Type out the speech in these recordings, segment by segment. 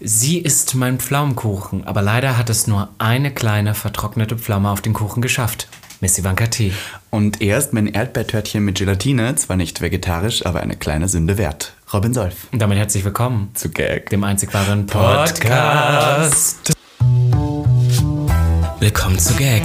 Sie ist mein Pflaumenkuchen, aber leider hat es nur eine kleine vertrocknete Pflaume auf den Kuchen geschafft. Miss Ivanka T. Und er ist mein Erdbeertörtchen mit Gelatine, zwar nicht vegetarisch, aber eine kleine Sünde wert. Robin Solf. Und damit herzlich willkommen Zu Gag. dem einzig wahren Podcast. Willkommen zu Gag,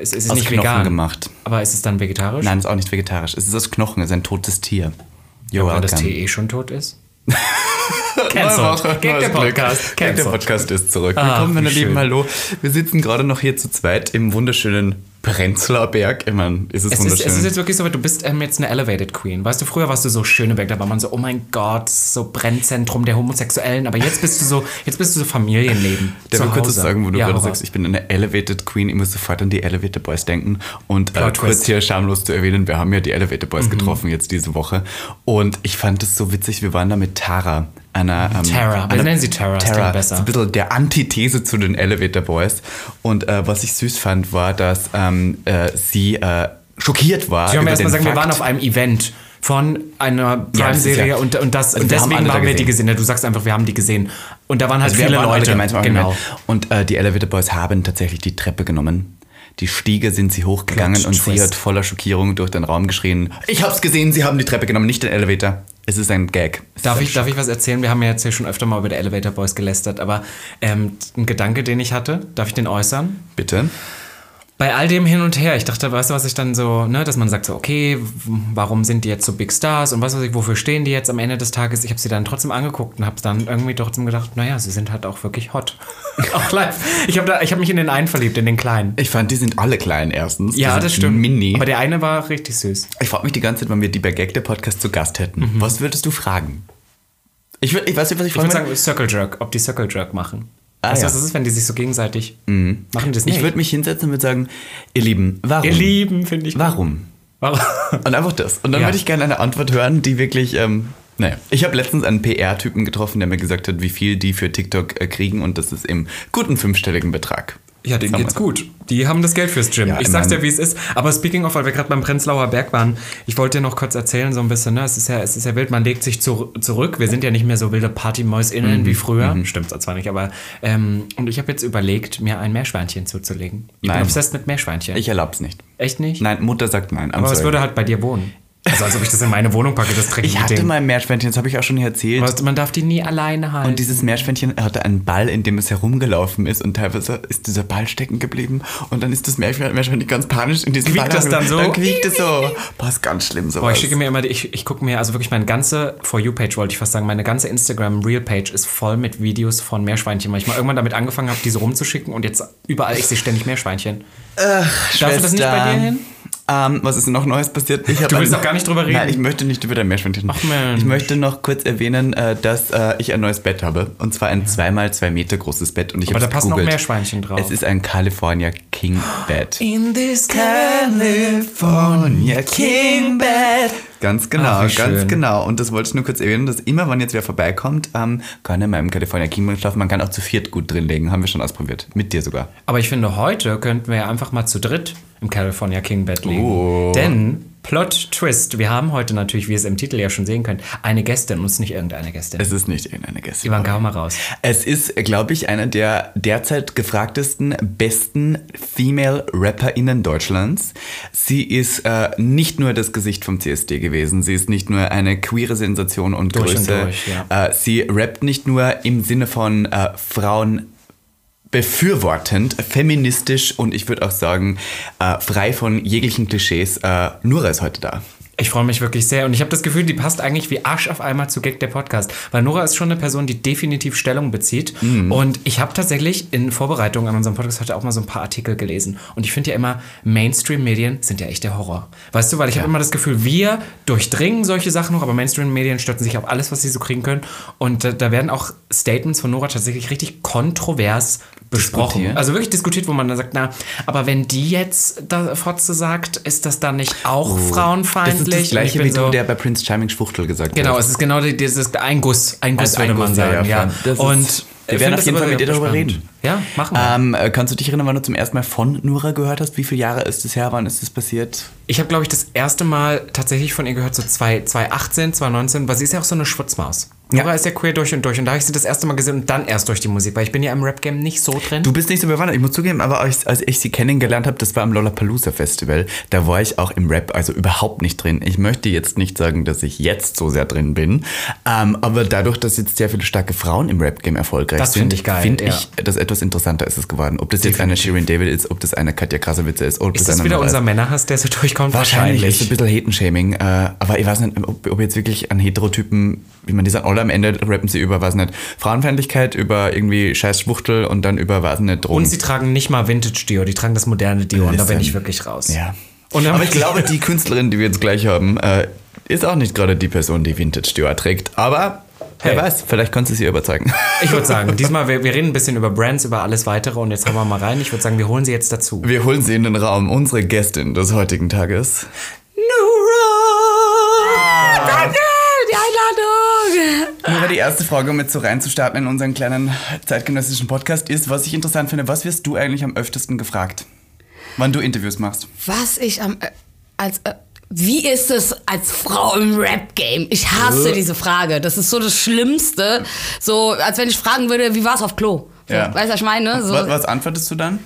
äh, es ist Aus nicht Knochen vegan, gemacht. aber ist es dann vegetarisch? Nein, ist auch nicht vegetarisch. Es ist aus Knochen, es ist ein totes Tier. You're Weil das. Tee eh schon tot ist? Cancelled. Gag der. Podcast. Gag der. Podcast ist zurück. Ah, Willkommen, meine Lieben, hallo. Wir sitzen gerade noch hier zu zweit im wunderschönen Prenzlauer Berg. Ich meine, ist es, Es ist, wunderschön. es ist jetzt wirklich so, du bist ähm, jetzt eine Elevated Queen. Weißt du, früher warst du so Schöneberg, da war man so, oh mein Gott, so Brennzentrum der Homosexuellen. Aber jetzt bist du so, jetzt bist du so Familienleben. Darf ich kurz was sagen, wo du Ja, gerade sagst, ich bin eine Elevated Queen, ich muss sofort an die Elevator Boys denken. Und äh, kurz hier schamlos zu erwähnen, wir haben ja die Elevator Boys Mhm. getroffen jetzt diese Woche. Und ich fand es so witzig, wir waren da mit Tara. Einer, ähm, Tara. Wir nennen sie Tara, klingt besser. so ein bisschen der Antithese zu den Elevator Boys. Und äh, was ich süß fand, war, dass ähm, äh, sie äh, schockiert war. Will über erstmal sagen, wir Fakt- waren auf einem Event von einer Ja, ist Prime-Serie ja- und, und, das, Und und wir haben deswegen da haben wir die gesehen. Ja, Du sagst einfach, wir haben die gesehen. Und da waren halt Also wir viele waren Leute. gemeinsam genau. Und äh, die Elevator Boys haben tatsächlich die Treppe genommen. Die Stiege sind sie hochgegangen und sie hat voller Schockierung durch den Raum geschrien: Ich hab's gesehen, sie haben die Treppe genommen, nicht den Elevator. Es ist ein Gag. Es Darf ich, darf ich was erzählen? Wir haben ja jetzt hier schon öfter mal über die Elevator Boys gelästert, aber ähm, ein Gedanke, den ich hatte, darf ich den äußern? Bitte. Bei all dem hin und her, ich dachte, weißt du, was ich dann so, ne, dass man sagt so, okay, warum sind die jetzt so Big Stars und was weiß ich, wofür stehen die jetzt am Ende des Tages? Ich habe sie dann trotzdem angeguckt und habe dann irgendwie trotzdem gedacht, naja, sie sind halt auch wirklich hot. auch live. Ich habe hab mich in den einen verliebt, in den kleinen. Ich fand, die sind alle klein erstens. Die Ja, das stimmt. Mini. Aber der eine war richtig süß. ich frage mich die ganze Zeit, wenn wir die bei Gag der Podcast zu Gast hätten. Mhm. Was würdest du fragen? Ich, ich weiß nicht, was ich Ich würde sagen, Circle Jerk, ob die Circle Jerk machen. Ah, weißt du, ja. was das ist, wenn die sich so gegenseitig machen die das nicht? Ich würde mich hinsetzen und würde sagen: Ihr Lieben, warum? Ihr Lieben, finde ich. Warum? Warum? Und einfach das. Und dann Ja. würde ich gerne eine Antwort hören, die wirklich. Ähm, naja, ich habe letztens einen PR-Typen getroffen, der mir gesagt hat, wie viel die für TikTok äh, kriegen und das ist im guten fünfstelligen Betrag. Ja, denen geht's gut. Die haben das Geld fürs Gym. Ja, ich sag's dir, wie es ist. Aber speaking of, weil wir gerade beim Prenzlauer Berg waren, ich wollte dir noch kurz erzählen, so ein bisschen, ne? Es ist ja, es ist ja wild, man legt sich zu, zurück. Wir sind ja nicht mehr so wilde Partymäusinnen Mhm. wie früher. Stimmt zwar nicht, aber ähm, und ich habe jetzt überlegt, mir ein Meerschweinchen zuzulegen. Ich bin Nein. obsessed mit Meerschweinchen. Ich erlaub's nicht. Echt nicht? Nein, Mutter sagt nein. I'm aber sorry. würde halt bei dir wohnen? Also als ob ich das in meine Wohnung packe, das ich dreckige hatte Ding. mal ein Meerschweinchen, das habe ich auch schon hier erzählt. Was, man darf die nie alleine halten. Und dieses Meerschweinchen hatte einen Ball, in dem es herumgelaufen ist und teilweise ist dieser Ball stecken geblieben und dann ist das Meerschwein- Meerschweinchen ganz panisch in diesem Quiekt Ball. das dann so? Dann quiekt es so. Boah, ist ganz schlimm sowas. Boah, ich schicke mir immer, die- ich, ich gucke mir, also wirklich meine ganze For You-Page, wollte ich fast sagen, meine ganze Instagram-Real-Page ist voll mit Videos von Meerschweinchen, weil ich mal irgendwann damit angefangen habe, diese rumzuschicken und jetzt überall, ich sehe ständig Meerschweinchen. Darf das nicht bei dir hin? Ähm, was ist noch Neues passiert? Ich Du willst doch gar nicht drüber reden. Nein, ich möchte nicht über dein Meerschweinchen. Ach, Mensch. Ich möchte noch kurz erwähnen, äh, dass äh, ich ein neues Bett habe. Und zwar ein 2x2 Meter großes Bett. Und ich Aber da passen noch gegoogelt. Meerschweinchen drauf. Es ist ein California King Bed. In this California King Bed. Ganz genau, Ach, ganz genau. Und das wollte ich nur kurz erwähnen, dass immer, wenn jetzt wer vorbeikommt, ähm, kann er in meinem California King Bed schlafen. Man kann auch zu viert gut drin legen. Haben wir schon ausprobiert. Mit dir sogar. Aber ich finde, heute könnten wir ja einfach mal zu dritt im California King Bed liegen. Oh. Denn, Plot Twist, wir haben heute natürlich, wie ihr es im Titel ja schon sehen könnt, eine Gästin und es ist nicht irgendeine Gästin. Es ist nicht irgendeine Gäste. Ivanka, hau mal raus. Es ist, glaube ich, einer der derzeit gefragtesten, besten Female RapperInnen Deutschlands. Sie ist äh, nicht nur das Gesicht vom CSD gewesen, sie ist nicht nur eine queere Sensation und Durch und Größe. durch, ja. äh, sie rappt nicht nur im Sinne von äh, Frauen befürwortend, feministisch und ich würde auch sagen, äh, frei von jeglichen Klischees. Äh, Nura ist heute da. Ich freue mich wirklich sehr und ich habe das Gefühl, die passt eigentlich wie Arsch auf einmal zu Gag der Podcast, weil Nora ist schon eine Person, die definitiv Stellung bezieht und ich habe tatsächlich in Vorbereitung an unserem Podcast heute auch mal so ein paar Artikel gelesen und ich finde ja immer, Mainstream-Medien sind ja echt der Horror. Weißt du, weil ich habe immer das Gefühl, wir durchdringen solche Sachen noch, aber Mainstream-Medien stürzen sich auf alles, was sie so kriegen können und äh, da werden auch Statements von Nora tatsächlich richtig kontrovers besprochen. Diskutiert? Also wirklich diskutiert, wo man dann sagt, na, aber wenn die jetzt da Fotze sagt, ist das dann nicht auch frauenfeindlich? Oh. Das ist das gleiche wie du, so- der bei Prince Charming Schwuchtel gesagt Genau, hat. es ist genau die- dieses ein Guss, ein Guss Also würde ein man Guss, sagen, ja, ja. ist- Und wir werden auf jeden das Fall mit dir darüber spannend. reden. Ja, machen wir. Ähm, äh, kannst du dich erinnern, wann du zum ersten Mal von Nura gehört hast? Wie viele Jahre ist es her? Wann ist das passiert? Ich habe, glaube ich, das erste Mal tatsächlich von ihr gehört, so 2 2018, 2019, weil sie ist ja auch so eine Schwutzmaus. Ja. Nora ist ja queer durch und durch. Und da habe ich sie das erste Mal gesehen und dann erst durch die Musik, weil ich bin ja im Rap-Game nicht so drin. Du bist nicht so bewandert. Ich muss zugeben, aber als, als ich sie kennengelernt habe, das war am Lollapalooza Festival, da war ich auch im Rap also überhaupt nicht drin. Ich möchte jetzt nicht sagen, dass ich jetzt so sehr drin bin, ähm, aber dadurch, dass jetzt sehr viele starke Frauen im Rap-Game erfolgreich Das sind, find ich geil, finde ja. ich, dass etwas interessanter ist es geworden. Ob das jetzt eine Shirin David ist, ob das eine Katja Krasowitze ist, ob ist das das eine wieder unser Männerhass, der so durchkommt? Wahrscheinlich, ist ein bisschen Hatenshaming, äh, aber ich weiß nicht, ob, ob jetzt wirklich an Heterotypen, wie man die sagen, alle am Ende rappen sie über, weiß nicht, Frauenfeindlichkeit, über irgendwie scheiß Schwuchtel und dann über, weiß nicht, Drogen. Und sie tragen nicht mal Vintage-Dio, die tragen das moderne Dio. Und da bin Listen. ich wirklich raus. Ja. Aber ich glaube, die Künstlerin, die wir jetzt gleich haben, äh, ist auch nicht gerade die Person, die Vintage Dior trägt. Aber Hey. wer weiß, vielleicht kannst du sie überzeugen. Ich würde sagen, diesmal, wir, wir reden ein bisschen über Brands, über alles weitere und jetzt hauen wir mal rein. Ich würde sagen, wir holen sie jetzt dazu. Wir holen sie in den Raum, unsere Gästin des heutigen Tages. Nora! Danke, die Einladung. Nur die erste Frage, um jetzt so reinzustarten in unseren kleinen zeitgenössischen Podcast, ist, was ich interessant finde, was wirst du eigentlich am öftesten gefragt, wann du Interviews machst? Was ich am. Äh, als. Äh, wie ist es als Frau im Rap-Game? Ich hasse Äh. diese Frage. Das ist so das Schlimmste. So, als wenn ich fragen würde, wie war es auf Klo? So, Ja. Weißt du, was ich meine? So, Was, was antwortest du dann?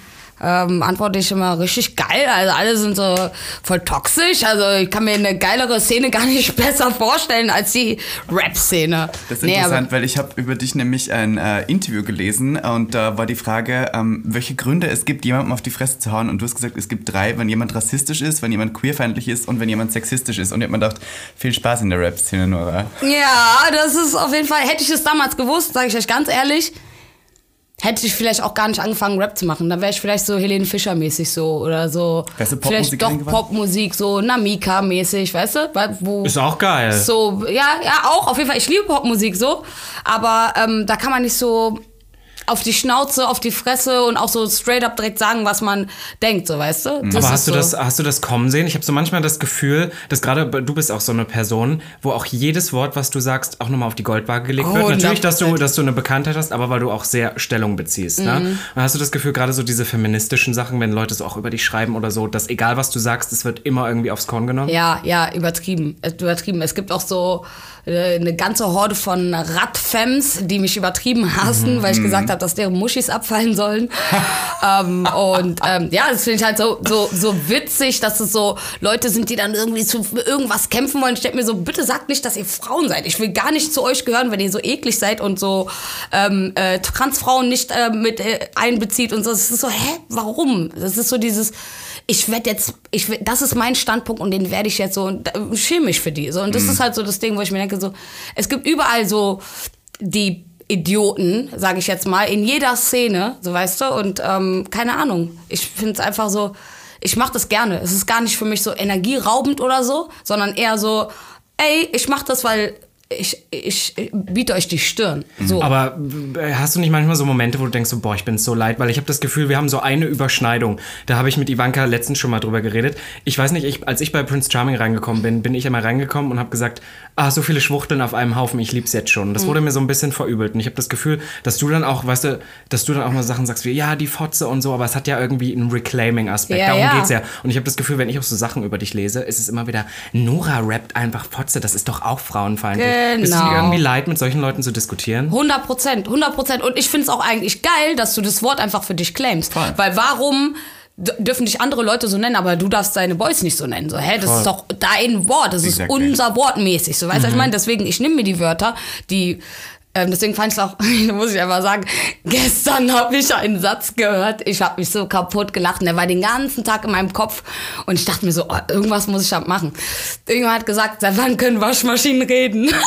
Ähm, antworte ich immer richtig geil. Also alle sind so voll toxisch. Also ich kann mir eine geilere Szene gar nicht besser vorstellen als die Rap-Szene. Das ist Nee, interessant, weil ich habe über dich nämlich ein äh, Interview gelesen und da war die Frage, ähm, welche Gründe es gibt, jemandem auf die Fresse zu hauen. Und du hast gesagt, es gibt drei, wenn jemand rassistisch ist, wenn jemand queerfeindlich ist und wenn jemand sexistisch ist. Und ich habe mir gedacht, viel Spaß in der Rap-Szene, Nora. Ja, das ist auf jeden Fall. Hätte ich es damals gewusst, sage ich euch ganz ehrlich, hätte ich vielleicht auch gar nicht angefangen, Rap zu machen. Dann wäre ich vielleicht so Helene Fischer-mäßig so oder so. Du vielleicht doch? Popmusik, so Namika-mäßig, weißt du? Weil- Wo Ist auch geil. so, ja, ja, auch, auf jeden Fall. Ich liebe Popmusik so, aber ähm, da kann man nicht so auf die Schnauze, auf die Fresse und auch so straight up direkt sagen, was man denkt, so, weißt du? Das Aber hast du, so. das, hast du das kommen sehen? Ich habe so manchmal das Gefühl, dass gerade du bist auch so eine Person, wo auch jedes Wort, was du sagst, auch nochmal auf die Goldwaage gelegt wird. Natürlich, dass du, 100%. dass du eine Bekanntheit hast, aber weil du auch sehr Stellung beziehst. Ne? Mhm. Und hast du das Gefühl, gerade so diese feministischen Sachen, wenn Leute so auch über dich schreiben oder so, dass egal was du sagst, es wird immer irgendwie aufs Korn genommen? Ja, ja, übertrieben. Es- Übertrieben. Es gibt auch so äh, eine ganze Horde von Radfems, die mich übertrieben hassen, weil ich gesagt habe, dass deren Muschis abfallen sollen. ähm, und ähm, ja, das finde ich halt so, so, so witzig, dass es so Leute sind, die dann irgendwie zu irgendwas kämpfen wollen. Ich denke mir so, bitte sagt nicht, dass ihr Frauen seid. Ich will gar nicht zu euch gehören, wenn ihr so eklig seid und so ähm, äh, Transfrauen nicht äh, mit äh, einbezieht und so. Es ist so, hä, warum? Das ist so dieses ich werde jetzt, ich das ist mein Standpunkt und den werde ich jetzt so, und schäme mich für die. So, und das ist halt so das Ding, wo ich mir denke, so, es gibt überall so die Idioten, sage ich jetzt mal, in jeder Szene, so weißt du, und ähm, keine Ahnung. Ich finde es einfach so, ich mache das gerne. Es ist gar nicht für mich so energieraubend oder so, sondern eher so, ey, ich mache das, weil ich, ich, ich biete euch die Stirn. So. Aber äh, hast du nicht manchmal so Momente, wo du denkst, so, boah, ich bin so leid, weil ich habe das Gefühl, wir haben so eine Überschneidung. Da habe ich mit Ivanka letztens schon mal drüber geredet. Ich weiß nicht, ich, als ich bei Prince Charming reingekommen bin, bin ich immer reingekommen und habe gesagt, ah, so viele Schwuchteln auf einem Haufen, ich lieb's jetzt schon. Das wurde mir so ein bisschen verübelt. Und ich habe das Gefühl, dass du dann auch, weißt du, dass du dann auch mal Sachen sagst wie, ja, die Fotze und so, aber es hat ja irgendwie einen Reclaiming-Aspekt. Ja, Darum ja. geht's ja. Und ich habe das Gefühl, wenn ich auch so Sachen über dich lese, ist es immer wieder, Nora rappt einfach Fotze, das ist doch auch frauenfeindlich. Bist du Genau. dir irgendwie leid, mit solchen Leuten zu diskutieren? 100 Prozent, 100 Prozent. Und ich finde es auch eigentlich geil, dass du das Wort einfach für dich claimst. Voll. Weil warum dürfen dich andere Leute so nennen, aber du darfst deine Boys nicht so nennen? So, hä, das ist doch dein Wort, das ist Exactly. unser Wort mäßig. So, weißt du, was ich meine? Deswegen, ich nehme mir die Wörter, die. Ähm, deswegen fand ich auch, muss ich einfach sagen, gestern habe ich einen Satz gehört, ich habe mich so kaputt gelacht und der war den ganzen Tag in meinem Kopf und ich dachte mir so, oh, irgendwas muss ich halt machen. Irgendjemand hat gesagt, seit wann können Waschmaschinen reden?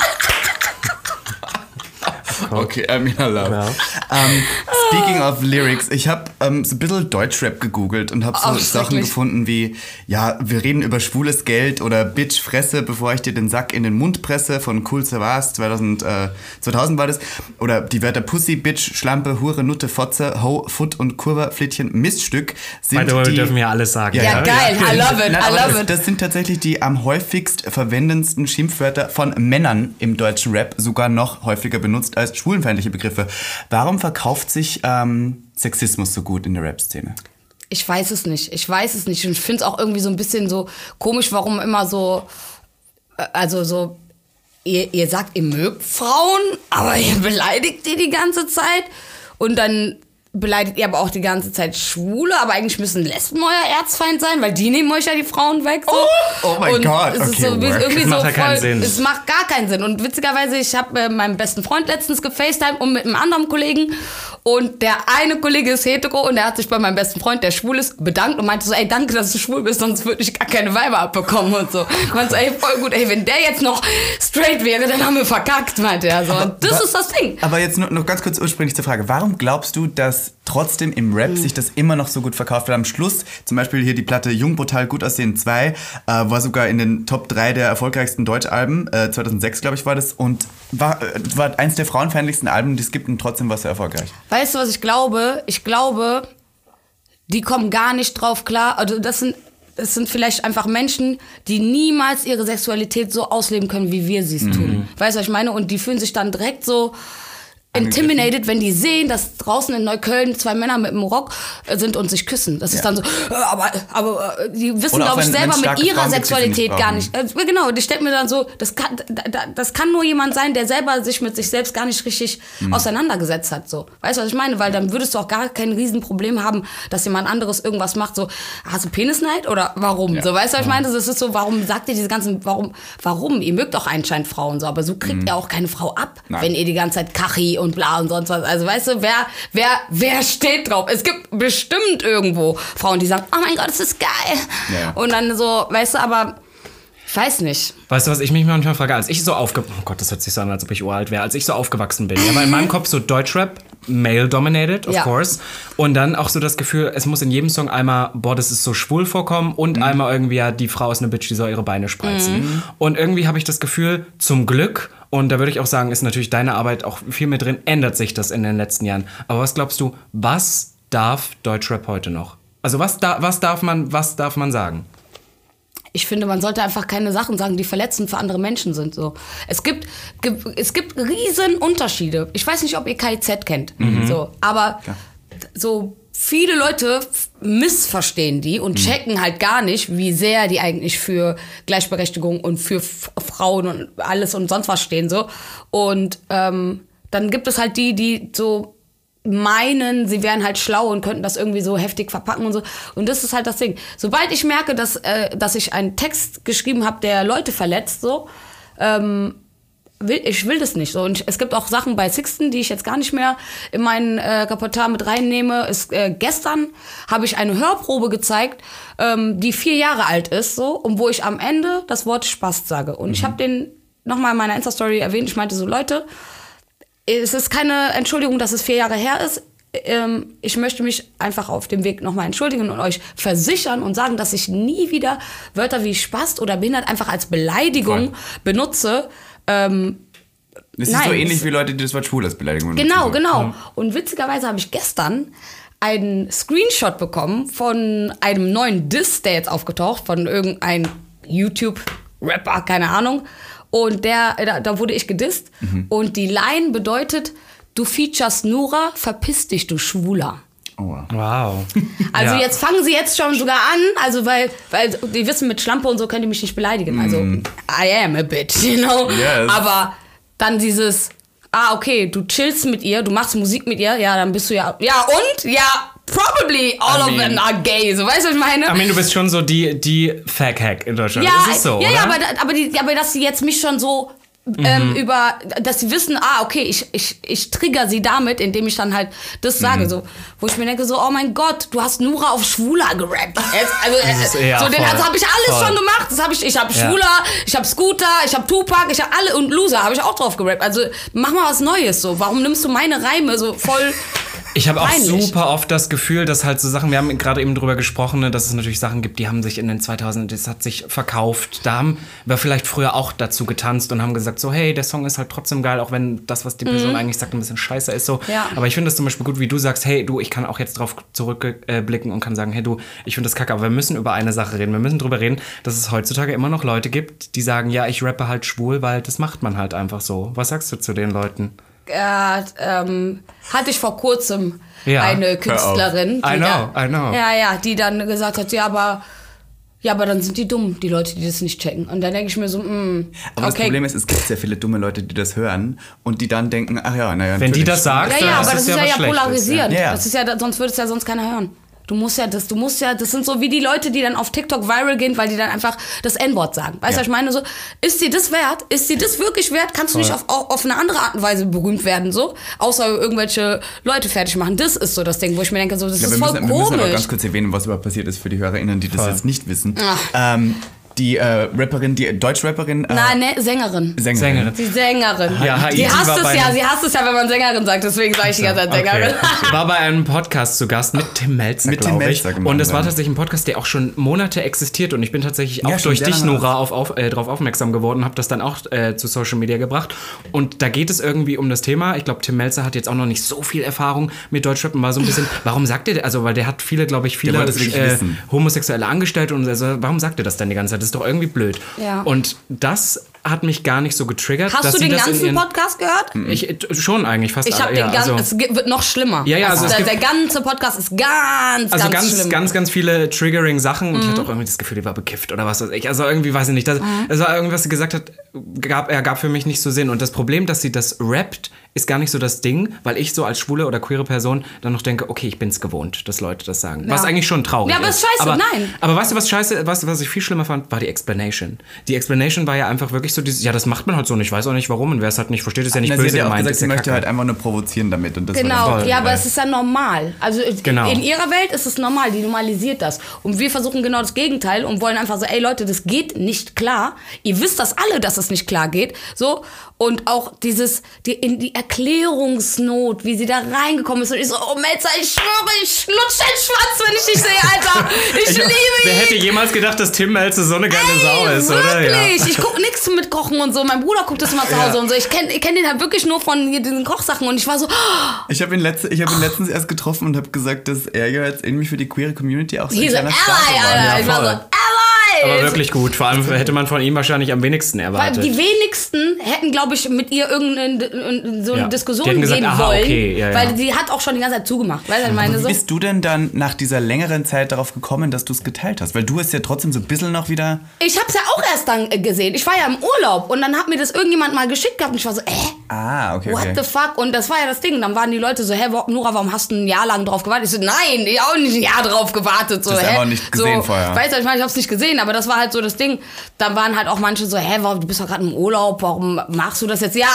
Okay, Amina Love. Ja. Ähm, speaking of Lyrics, ich habe ähm, so ein bisschen Deutschrap gegoogelt und habe so Oh, Sachen gefunden wie, ja, wir reden über schwules Geld oder Bitch Fresse, bevor ich dir den Sack in den Mund presse von Cool Savas, 2000, äh, 2000 war das. Oder die Wörter Pussy, Bitch, Schlampe, Hure, Nutte, Fotze, Ho, Foot und Kurva, Flittchen, Miststück sind By the way, die... wir dürfen ja alles sagen. Ja, geil, I love it, Nein, I love it. das sind tatsächlich die am häufigst verwendendsten Schimpfwörter von Männern im deutschen Rap, sogar noch häufiger benutzt als schwulenfeindliche Begriffe. Warum verkauft sich ähm, Sexismus so gut in der Rap-Szene? Ich weiß es nicht. Ich weiß es nicht. Und ich finde es auch irgendwie so ein bisschen so komisch, warum immer so, äh, also so, ihr, ihr sagt, ihr mögt Frauen, aber ihr beleidigt die die ganze Zeit. Und dann beleidigt ihr aber auch die ganze Zeit Schwule, aber eigentlich müssen Lesben euer Erzfeind sein, weil die nehmen euch ja die Frauen weg. So. Oh, oh mein Und Gott, Es ist okay, so irgendwie Das macht so ja keinen Sinn. Es macht gar keinen Sinn. Und witzigerweise, ich habe äh, meinen besten Freund letztens gefacetimed und mit einem anderen Kollegen. Und der eine Kollege ist hetero und der hat sich bei meinem besten Freund, der schwul ist, bedankt und meinte so, ey, danke, dass du schwul bist, sonst würde ich gar keine Weiber abbekommen und so. Ich meinte so, ey, voll gut, ey, wenn der jetzt noch straight wäre, dann haben wir verkackt, meinte er so. Und das wa- ist das Ding. Aber jetzt nur, noch ganz kurz ursprünglich zur Frage, warum glaubst du, dass trotzdem im Rap sich das immer noch so gut verkauft? Weil am Schluss, zum Beispiel hier die Platte Jung, Brutal, Gut aussehen 2, äh, war sogar in den Top 3 der erfolgreichsten Deutschalben, äh, 2006 glaube ich war das, und war, äh, war eins der frauenfeindlichsten Alben, die es gibt und trotzdem war es sehr erfolgreich. Weißt du, was ich glaube? Ich glaube, die kommen gar nicht drauf klar. Also das sind, das sind vielleicht einfach Menschen, die niemals ihre Sexualität so ausleben können, wie wir sie es tun. Weißt du, was ich meine? Und die fühlen sich dann direkt so intimidated, wenn die sehen, dass draußen in Neukölln zwei Männer mit einem Rock äh, sind und sich küssen. Das ist dann so, äh, aber, aber äh, die wissen, glaube ich, selber mit ihrer Frauen Sexualität gar nicht. Äh, genau, die stellt mir dann so, das kann, da- da- das kann nur jemand sein, der selber sich mit sich selbst gar nicht richtig Mhm. auseinandergesetzt hat. So. Weißt du, was ich meine? Weil dann würdest du auch gar kein Riesenproblem haben, dass jemand anderes irgendwas macht, so, hast du Penisneid oder warum? So, weißt du, was ich meine? Das ist so, warum sagt ihr diese ganzen, warum, warum? Ihr mögt auch anscheinend Frauen so, aber so kriegt ihr auch keine Frau ab, Nein. wenn ihr die ganze Zeit Kachi und bla und sonst was. Also weißt du, wer, wer, wer steht drauf? Es gibt bestimmt irgendwo Frauen, die sagen, oh mein Gott, das ist geil. Ja. Und dann so, weißt du, aber ich weiß nicht. Weißt du, was ich mich manchmal frage, als ich so aufge... Oh Gott, das hört sich so an, als ob ich uralt wäre. Als ich so aufgewachsen bin. Ja, weil in meinem Kopf so Deutschrap, male-dominated, of Ja. course. Und dann auch so das Gefühl, es muss in jedem Song einmal, boah, das ist so schwul vorkommen und einmal irgendwie, ja, die Frau ist eine Bitch, die soll ihre Beine spreizen. Und irgendwie habe ich das Gefühl, zum Glück, und da würde ich auch sagen, ist natürlich deine Arbeit auch viel mit drin, ändert sich das in den letzten Jahren. Aber was glaubst du, was darf Deutschrap heute noch? Also was, da, was, darf, man, was darf man sagen? ich finde, man sollte einfach keine Sachen sagen, die verletzend für andere Menschen sind. So. Es gibt, es gibt riesen Unterschiede. Ich weiß nicht, ob ihr KIZ kennt, so, aber so viele Leute missverstehen die und checken halt gar nicht, wie sehr die eigentlich für Gleichberechtigung und für Frauen und alles und sonst was stehen so. Und ähm, dann gibt es halt die, die so meinen, sie wären halt schlau und könnten das irgendwie so heftig verpacken und so. Und das ist halt das Ding. Sobald ich merke, dass, äh, dass ich einen Text geschrieben habe, der Leute verletzt, so, ähm, will, ich will das nicht so. Und es gibt auch Sachen bei Sixten, die ich jetzt gar nicht mehr in meinen äh, Repertoire mit reinnehme. Es, äh, gestern habe ich eine Hörprobe gezeigt, ähm, die vier Jahre alt ist, so, und wo ich am Ende das Wort Spaß sage. Und ich habe den nochmal in meiner Insta-Story erwähnt. Ich meinte so, Leute, es ist keine Entschuldigung, dass es vier Jahre her ist. Ähm, ich möchte mich einfach auf dem Weg nochmal entschuldigen und euch versichern und sagen, dass ich nie wieder Wörter wie Spast oder behindert einfach als Beleidigung Voll. benutze. Ähm, Das ist Nein, so ähnlich wie Leute, die das Wort schwul als Beleidigung benutzen. genau, genau. Und witzigerweise habe ich gestern einen Screenshot bekommen von einem neuen Diss, der jetzt aufgetaucht, von irgendeinem YouTube-Rapper, keine Ahnung. Und der, da, da wurde ich gedisst. Und die Line bedeutet, du features Nura, verpiss dich, du Schwuler. Oh, wow. Also Ja. jetzt fangen sie jetzt schon sogar an, also weil, weil die wissen, mit Schlampe und so können die mich nicht beleidigen. Also I am a bitch, you know. Yes. Aber dann dieses, ah, okay, du chillst mit ihr, du machst Musik mit ihr, ja, dann bist du ja. Ja, und? Ja, probably all I of mean- them are gay. So, weißt du, was ich meine? I mean, du bist schon so die, die Fag-Hack in Deutschland. ja, ist es so, ja, oder? ja, aber, aber, die, aber dass sie jetzt mich schon so ähm, über, dass sie wissen, ah, okay, ich, ich, ich trigger sie damit, indem ich dann halt das sage, so, wo ich mir denke, so, oh mein Gott, du hast Nura auf Schwuler gerappt. Also, Das ist- äh, ja, so, den, das habe ich alles voll. schon gemacht. Das habe ich, ich habe Ja. Schwuler, ich habe Scooter, ich habe Tupac, ich habe alle und Loser habe ich auch drauf gerappt. Also mach mal was Neues, so. Warum nimmst du meine Reime so voll? Ich habe auch super oft das Gefühl, dass halt so Sachen, wir haben gerade eben drüber gesprochen, ne, dass es natürlich Sachen gibt, die haben sich in den 2000, das hat sich verkauft. Da haben wir vielleicht früher auch dazu getanzt und haben gesagt so, hey, der Song ist halt trotzdem geil, auch wenn das, was die Person eigentlich sagt, ein bisschen scheiße ist so. Mhm. Ja. Aber ich finde das zum Beispiel gut, wie du sagst, hey, du, ich kann auch jetzt drauf zurückblicken und kann sagen, hey, du, ich finde das kacke, aber wir müssen über eine Sache reden. Wir müssen drüber reden, dass es heutzutage immer noch Leute gibt, die sagen, ja, ich rappe halt schwul, weil das macht man halt einfach so. Was sagst du zu den Leuten? Äh, ähm, hatte ich vor kurzem Ja, eine. Künstlerin, die I know, da, I know. ja, ja, die dann gesagt hat, ja, aber ja, aber dann sind die dumm, die Leute, die das nicht checken. Und dann denke ich mir so, mh, Aber das okay. Problem ist, es gibt sehr viele dumme Leute, die das hören und die dann denken, ach ja, naja. Wenn die das sagt, ja, dann ja, ist aber das ist ja, ja polarisierend. Ja, ja. Das ist ja, sonst würde es ja sonst keiner hören. Du musst ja das, du musst ja, das sind so wie die Leute, die dann auf TikTok viral gehen, weil die dann einfach das N-Wort sagen. Weißt du, Ja. was ich meine? So, ist dir das wert? Ist dir das wirklich wert? Kannst du nicht auf, auf, eine andere Art und Weise berühmt werden, so? Außer irgendwelche Leute fertig machen. Das ist so das Ding, wo ich mir denke, so, das Ja, ist voll müssen, wir müssen aber komisch. ganz kurz erwähnen, was überhaupt passiert ist für die HörerInnen, die das Voll. jetzt nicht wissen. Ach. Ähm, die äh, Rapperin, die Deutsch-Rapperin. Äh, Nein, ne, Sängerin. Sängerin. Sängerin. Die Sängerin. Ja, Haiti sie hasst es ja, sie hasst es ja, wenn man Sängerin sagt, deswegen sage ich die ganze Zeit Sängerin. Okay. War bei einem Podcast zu Gast mit Tim Melzer, Mit Tim ich. Melzer gemeinsam. Und es war tatsächlich ein Podcast, der auch schon Monate existiert. Und ich bin tatsächlich auch Ja, durch dich, Nora, auf, auf, äh, darauf aufmerksam geworden, habe das dann auch äh, zu Social Media gebracht. Und da geht es irgendwie um das Thema. Ich glaube, Tim Melzer hat jetzt auch noch nicht so viel Erfahrung mit Deutschrap und war so ein bisschen, warum sagt ihr, also weil der hat viele, glaube ich, viele äh, wissen. homosexuelle Angestellte und also, warum sagt ihr das denn die ganze Zeit? Das ist doch irgendwie blöd. Ja. Und das hat mich gar nicht so getriggert. Hast du den ganzen Podcast gehört? Ich, äh, schon eigentlich, fast Ich habe den ja, ganzen, also- es wird noch schlimmer. Ja, ja, also es der, der ganze Podcast ist ganz, Also ganz, ganz, schlimm. Mhm. ganz, ganz viele triggering Sachen und ich hatte auch irgendwie das Gefühl, die war bekifft oder was weiß ich. Also irgendwie weiß ich nicht. Das, das war irgendwas, was sie gesagt hat, gab, er gab für mich nicht so Sinn. Und das Problem, dass sie das rappt, ist gar nicht so das Ding, weil ich so als schwule oder queere Person dann noch denke, okay, ich bin's gewohnt, dass Leute das sagen. Was eigentlich schon traurig Ja, aber ist. ist scheiße, aber, nein. Aber weißt du, was scheiße, was, was ich viel schlimmer fand, war die Explanation. Die Explanation war ja einfach wirklich so dieses, ja, das macht man halt so und ich weiß auch nicht warum und wer es halt nicht versteht, ist ja nicht Na, sie hat böse ja auch gemeint. gesagt, ist sie ja möchte Kacke. halt einfach nur provozieren damit. Und das Genau, ja, aber es ist ja normal. Also Genau. in ihrer Welt ist es normal, die normalisiert das. Und wir versuchen genau das Gegenteil und wollen einfach so, ey Leute, das geht nicht klar. Ihr wisst das alle, dass es nicht klar geht. So. Und auch dieses, die, in die Erklärungsnot, wie sie da reingekommen ist. Und ich so, oh Melzer, ich schwöre, ich lutsch den Schwanz, wenn ich dich sehe, Alter. Ich, liebe Wer ihn. hätte jemals gedacht, dass Tim Melze so eine geile Sau ist, oder? Ja. Wirklich, ich guck nichts mit Kochen und so. Mein Bruder guckt das immer zu Hause und so. Ich kenne ich kenn den halt wirklich nur von diesen Kochsachen und ich war so, Ich habe ihn, letzte, ich hab ihn letztens erst getroffen und habe gesagt, dass er ja jetzt irgendwie für die queere Community auch so ein ally, Alter. ist. ich war so, ally. Aber wirklich gut. Vor allem hätte man von ihm wahrscheinlich am wenigsten Weil erwartet. die wenigsten hätten, glaube ich, mit ihr irgendeine so eine Ja. Diskussion hätten gesagt, gehen aha, wollen. okay, ja, ja. Weil sie hat auch schon die ganze Zeit zugemacht. Weißt meine Wie so. bist du denn dann nach dieser längeren Zeit darauf gekommen, dass du es geteilt hast? Weil du es ja trotzdem so ein bisschen noch wieder. Ich hab's ja auch erst dann äh, gesehen. Ich war ja im Urlaub und dann hat mir das irgendjemand mal geschickt gehabt und ich war so, äh, Ah, okay, what okay. the fuck? Und das war ja das Ding. Dann waren die Leute so, hä, wo- Nora, warum hast du ein Jahr lang drauf gewartet? Ich so, nein, ich hab auch nicht ein Jahr drauf gewartet. So, Das hä? einfach nicht gesehen so, vorher. Weißt du, ich meine, ich hab's nicht gesehen, aber das war halt so das Ding. Dann waren halt auch manche so, hä, warum, du bist doch gerade im Urlaub, warum machst du das jetzt? Ja,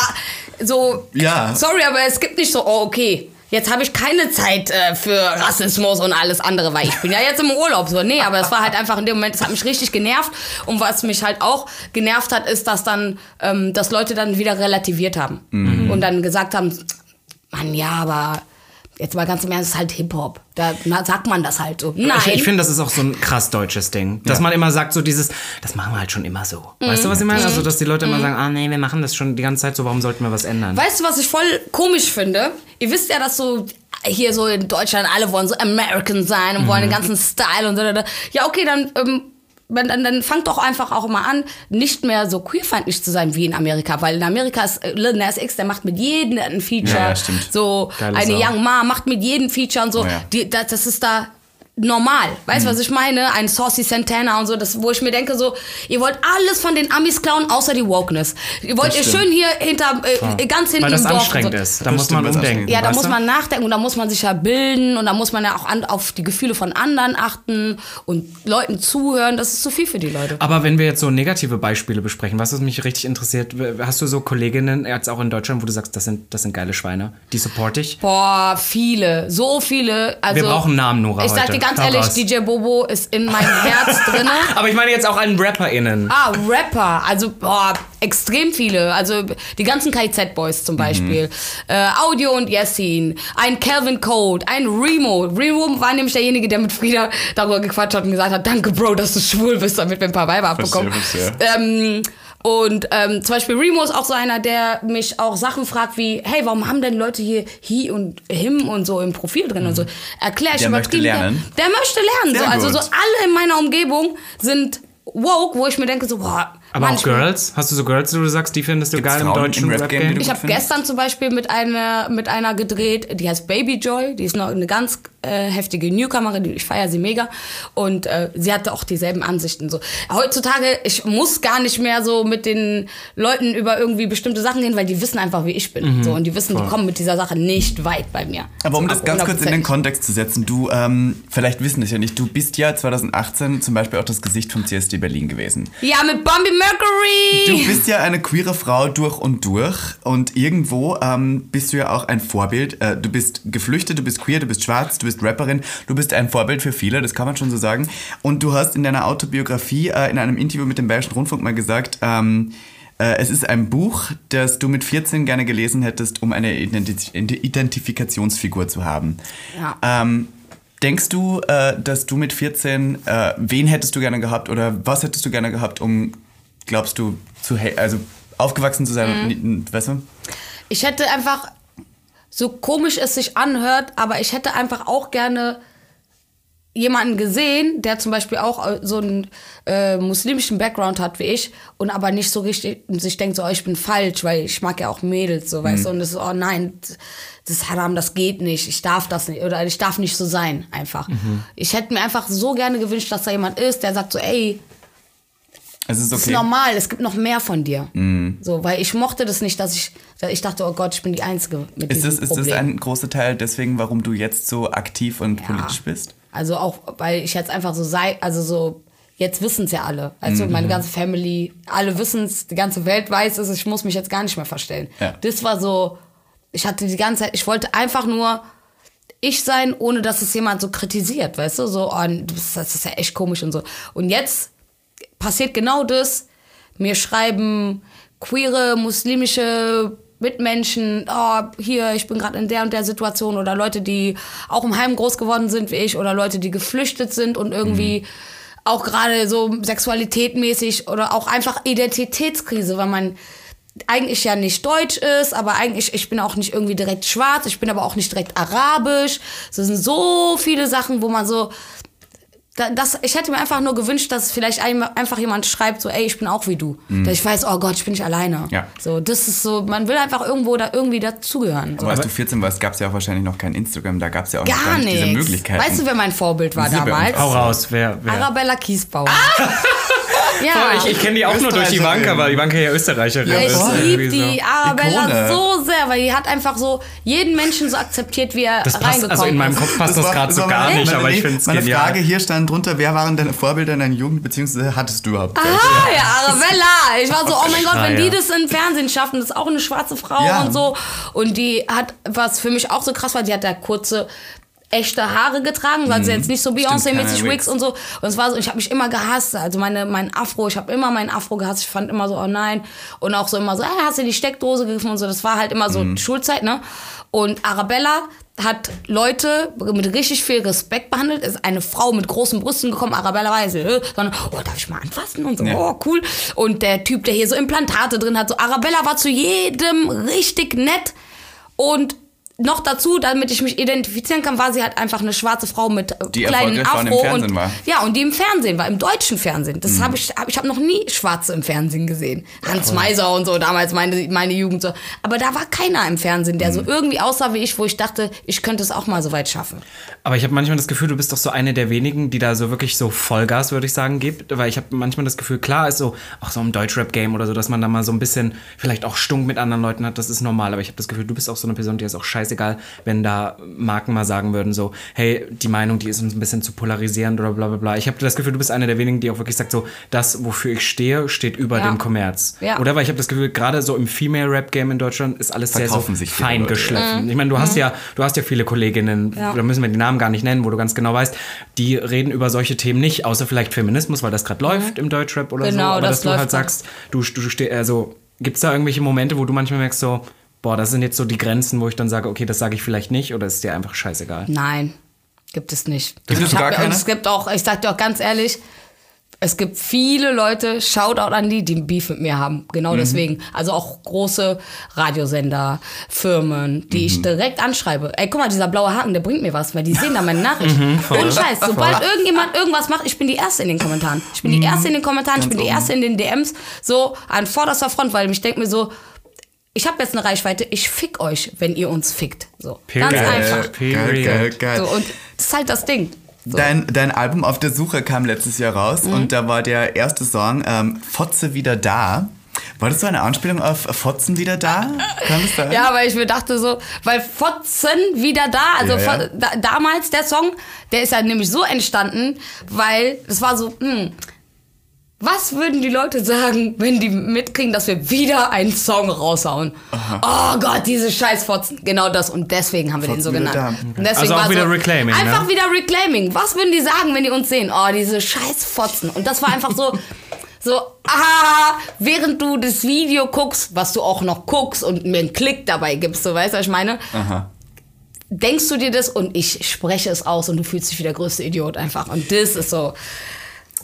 so, Ja. sorry, aber es gibt nicht so, oh, okay. Jetzt habe ich keine Zeit äh, für Rassismus und alles andere, weil ich bin ja jetzt im Urlaub. So, nee, aber es war halt einfach in dem Moment, es hat mich richtig genervt. Und was mich halt auch genervt hat, ist, dass dann, ähm, dass Leute dann wieder relativiert haben. Und dann gesagt haben, Mann, ja, aber jetzt mal ganz im Ernst, es ist halt Hip-Hop. Da na, sagt man das halt so. Nein. Ich, ich finde, das ist auch so ein krass deutsches Ding. Dass man immer sagt, so dieses, das machen wir halt schon immer so. Weißt du, was ich meine? Also, dass die Leute immer sagen, ah nee, wir machen das schon die ganze Zeit so, warum sollten wir was ändern? Weißt du, was ich voll komisch finde? Ihr wisst ja, dass so hier so in Deutschland alle wollen so American sein und wollen den ganzen Style und so. Ja, okay, dann, ähm, dann, dann, dann fangt doch einfach auch mal an, nicht mehr so queerfeindlich zu sein wie in Amerika. Weil in Amerika ist äh, Lil Nas X, der macht mit jedem ein Feature. Ja, ja, stimmt. So Geile eine Sau. Young Ma macht mit jedem Feature und so. Ja. Die, das, das ist da normal. Weißt du, Mhm. was ich meine? Ein Saucy Santana und so, das, wo ich mir denke, so, ihr wollt alles von den Amis klauen, außer die Wokeness. Ihr wollt ihr schön hier hinter, äh, ganz hinten Weil das im Dorf. anstrengend so. ist. Da Das muss man was umdenken. Ja, da muss man nachdenken und da muss man sich ja bilden und da muss man ja auch an, auf die Gefühle von anderen achten und Leuten zuhören. Das ist zu viel für die Leute. Aber wenn wir jetzt so negative Beispiele besprechen, was mich richtig interessiert, hast du so Kolleginnen, jetzt auch in Deutschland, wo du sagst, das sind, das sind geile Schweine, die support dich? Boah, viele, so viele. Also, Wir brauchen Namen, Nora, Ich sag heute. Ganz ehrlich. DJ Bobo ist in meinem Herz drinne. Aber ich meine jetzt auch an RapperInnen. Ah, Rapper, also boah, extrem viele. Also die ganzen KZ-Boys zum Beispiel. Äh, Audio und Yassin, ein Calvin Code, ein Remo. Remo war nämlich derjenige, der mit Frieda darüber gequatscht hat und gesagt hat, danke Bro, dass du schwul bist, damit wir ein paar Weiber abbekommen. verstehe. Ähm, und ähm, zum Beispiel Remo ist auch so einer, der mich auch Sachen fragt wie, hey, warum haben denn Leute hier he und him und so im Profil drin und so. Erklär ich Der möchte lernen. Der, der möchte lernen. So. Also so alle in meiner Umgebung sind woke, wo ich mir denke so, boah, Aber auch manchmal- Girls? Hast du so Girls, wo du sagst, die findest du Gibt's geil im Frauen im deutschen Rap-Game, die Rap-Game? du Ich gut habe gestern zum Beispiel mit einer, mit einer gedreht, die heißt Baby Joy, die ist noch eine ganz äh, heftige Newcomerin, die- ich feiere sie mega und äh, sie hatte auch dieselben Ansichten. So. Heutzutage, ich muss gar nicht mehr so mit den Leuten über irgendwie bestimmte Sachen reden, weil die wissen einfach, wie ich bin. So, und die wissen, die kommen mit dieser Sache nicht weit bei mir. Aber um So, das ganz kurz in den. Kontext zu setzen, du, ähm, vielleicht wissen es ja nicht, du bist ja 2018 zum Beispiel auch das Gesicht vom CSD Berlin gewesen. Ja, mit Bambi Mercury! Du bist ja eine queere Frau durch und durch und irgendwo ähm, bist du ja auch ein Vorbild. Äh, du bist geflüchtet, du bist queer, du bist schwarz, du bist Rapperin, du bist ein Vorbild für viele, das kann man schon so sagen. Und du hast in deiner Autobiografie äh, in einem Interview mit dem Bayerischen Rundfunk mal gesagt, ähm, äh, es ist ein Buch, das du mit 14 gerne gelesen hättest, um eine Identi Identifikationsfigur zu haben. Ja. Ähm, denkst du, äh, dass du mit 14, äh, wen hättest du gerne gehabt oder was hättest du gerne gehabt, um, glaubst du, zu, also aufgewachsen zu sein und, nicht- weißt du? Ich hätte einfach, so komisch es sich anhört, aber ich hätte einfach auch gerne jemanden gesehen, der zum Beispiel auch äh, so einen äh, muslimischen Background hat wie ich und aber nicht so richtig sich denkt, so, oh, ich bin falsch, weil ich mag ja auch Mädels, so, weißt du, und das ist, oh nein, das ist Haram, das geht nicht, ich darf das nicht, oder ich darf nicht so sein, einfach. Ich hätte mir einfach so gerne gewünscht, dass da jemand ist, der sagt so, ey, Es ist das ist okay. normal, es gibt noch mehr von dir. So, weil ich mochte das nicht, dass ich, ich dachte, oh Gott, ich bin die Einzige mit Ist diesem das, ist Problem. das ein großer Teil deswegen, warum du jetzt so aktiv und politisch bist? Also auch, weil ich jetzt einfach so sei, also so, jetzt wissen es ja alle. Also Mhm. meine ganze Family, alle wissen es, die ganze Welt weiß es, ich muss mich jetzt gar nicht mehr verstellen. Ja. Das war so, ich hatte die ganze Zeit, ich wollte einfach nur ich sein, ohne dass es jemand so kritisiert, weißt du? So, oh, das ist ja echt komisch und so. Und jetzt passiert genau das. Mir schreiben queere, muslimische Mitmenschen, oh, hier, ich bin gerade in der und der Situation oder Leute, die auch im Heim groß geworden sind wie ich oder Leute, die geflüchtet sind und irgendwie auch gerade so sexualitätmäßig oder auch einfach Identitätskrise, weil man eigentlich ja nicht deutsch ist, aber eigentlich, ich bin auch nicht irgendwie direkt schwarz, ich bin aber auch nicht direkt arabisch. Es sind so viele Sachen, wo man so, das, ich hätte mir einfach nur gewünscht, dass vielleicht ein, einfach jemand schreibt, so, ey, ich bin auch wie du. Dass ich weiß, oh Gott, ich bin nicht alleine. Ja. So, das ist so, man will einfach irgendwo da irgendwie dazugehören. So. Aber als du 14 warst, gab es ja auch wahrscheinlich noch kein Instagram, da gab es ja auch noch Gar gar nicht diese. Möglichkeiten. Weißt du, wer mein Vorbild war Sie damals? Hau raus, wer? wer? Arabella Kiesbauer. ja. Oh, ich ich kenne die auch nur durch. Ivanka, weil Ivanka ja Österreicherin Ja, ist. ich liebe die so. Arabella Ikone. so sehr, weil die hat einfach so jeden Menschen so akzeptiert, wie er Das passt, reingekommen also in meinem ist. Kopf passt das, war- gerade so gar meine- nicht, meine- aber ich finde es Meine genial. Frage hier stand drunter, wer waren deine Vorbilder in deiner Jugend, beziehungsweise hattest du überhaupt welche? Ah, ja, Arabella. Ich war so, oh mein Gott, Ah, wenn die das im Fernsehen schaffen, das ist auch eine schwarze Frau Ja. und so. Und die hat, was für mich auch so krass war, die hat da kurze echte Haare getragen, weil sie jetzt nicht so Beyoncé-mäßig Wigs und so. Und es war so, ich habe mich immer gehasst. Also meine, mein Afro, ich habe immer meinen Afro gehasst. Ich fand immer so, oh nein. Und auch so immer so, hey, hast du die Steckdose gegriffen und so. Das war halt immer so Schulzeit, ne? Und Arabella hat Leute mit richtig viel Respekt behandelt, ist eine Frau mit großen Brüsten gekommen, Arabella weiß, äh, sondern, oh, darf ich mal anfassen und so, Ja. oh, cool. Und der Typ, der hier so Implantate drin hat, so Arabella war zu jedem richtig nett und noch dazu, damit ich mich identifizieren kann, war sie halt einfach eine schwarze Frau mit äh, Die kleinen Afro Fernsehen und war. ja und die im Fernsehen war, im deutschen Fernsehen. Das habe ich, hab, ich habe noch nie Schwarze im Fernsehen gesehen. Hans Meiser und so damals meine meine Jugend so. Aber da war keiner im Fernsehen, der so irgendwie aussah wie ich, wo ich dachte, ich könnte es auch mal so weit schaffen. Aber ich habe manchmal das Gefühl, du bist doch so eine der wenigen, die da so wirklich so Vollgas, würde ich sagen, gibt. Weil ich habe manchmal das Gefühl, klar ist so, auch so im Deutschrap-Game oder so, dass man da mal so ein bisschen vielleicht auch Stunk mit anderen Leuten hat, das ist normal. Aber ich habe das Gefühl, du bist auch so eine Person, die ist auch scheißegal, wenn da Marken mal sagen würden, so, hey, die Meinung, die ist uns ein bisschen zu polarisierend oder bla bla bla. Ich habe das Gefühl, du bist eine der wenigen, die auch wirklich sagt, so, das, wofür ich stehe, steht über Ja. dem Kommerz. Ja. Oder weil ich habe das Gefühl, gerade so im Female-Rap-Game in Deutschland ist alles sehr so Verkaufen sich viele fein geschliffen. Ich meine, du hast ja, du hast ja viele Kolleginnen, Mhm. Ja. da müssen wir die Namen gar nicht nennen, wo du ganz genau weißt, die reden über solche Themen nicht, außer vielleicht Feminismus, weil das gerade läuft im Deutschrap oder so. Mhm. Genau, Aber das dass du läuft halt sagst, du, du stehst, also gibt es da irgendwelche Momente, wo du manchmal merkst, so, boah, das sind jetzt so die Grenzen, wo ich dann sage, okay, das sage ich vielleicht nicht oder ist dir einfach scheißegal? Nein, gibt es nicht. Gibt es gar hab- keine? und Es gibt auch, ich sag dir auch ganz ehrlich, es gibt viele Leute, Shoutout an die, die einen Beef mit mir haben. Genau deswegen. Also auch große Radiosender, Firmen, die ich direkt anschreibe. Ey, guck mal, dieser blaue Haken, der bringt mir was, weil die sehen da meine Nachricht. Und Scheiß, sobald irgendjemand irgendwas macht, ich bin die Erste in den Kommentaren. Ich bin die Erste in den Kommentaren, ich bin die oben. Erste in den DMs. So an vorderster Front, weil ich denke mir so, ich habe jetzt eine Reichweite, ich fick euch, wenn ihr uns fickt. So. Ganz Period. einfach. Geil, geil, geil. So, und das ist halt das Ding. So. Dein, dein Album Auf der Suche kam letztes Jahr raus Mhm. und da war der erste Song ähm, Fotze wieder da. War das so eine Anspielung auf Fotzen wieder da? Kann das sein? Ja, weil ich mir dachte so, weil Fotzen wieder da, also Ja, ja. Da, damals der Song, der ist ja nämlich so entstanden, weil es war so, hm, was würden die Leute sagen, wenn die mitkriegen, dass wir wieder einen Song raushauen? Oh Gott, diese Scheißfotzen. Genau das. Und deswegen haben wir den so Fotzen genannt. Und deswegen Also auch war wieder so, Reclaiming, Einfach ne? wieder Reclaiming. Was würden die sagen, wenn die uns sehen? Oh, diese Scheißfotzen. Und das war einfach so, so, ah, während du das Video guckst, was du auch noch guckst und mir einen Klick dabei gibst, so weißt du, was ich meine? Aha. Denkst du dir das und ich spreche es aus und du fühlst dich wie der größte Idiot einfach. Und das ist so.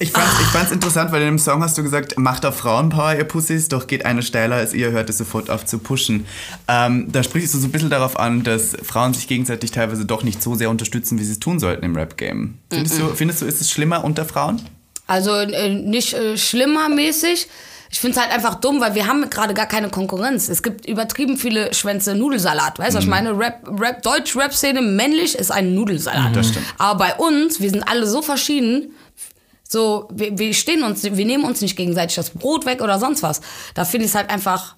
Ich fand's, ich fand's interessant, weil in dem Song hast du gesagt, macht auf Frauenpower, ihr Pussys, doch geht eine steiler als ihr, hört es sofort auf zu pushen. Ähm, da sprichst du so ein bisschen darauf an, dass Frauen sich gegenseitig teilweise doch nicht so sehr unterstützen, wie sie es tun sollten im Rap-Game. Findest, du, findest du, ist es schlimmer unter Frauen? Also äh, nicht äh, schlimmermäßig. Ich finde es halt einfach dumm, weil wir haben gerade gar keine Konkurrenz. Es gibt übertrieben viele Schwänze Nudelsalat. Weißt du, was ich meine? Rap, Rap, Deutsch-Rap-Szene männlich ist ein Nudelsalat. Das stimmt. Aber bei uns, wir sind alle so verschieden. So, wir, wir stehen uns, wir nehmen uns nicht gegenseitig das Brot weg oder sonst was. Da finde ich es halt einfach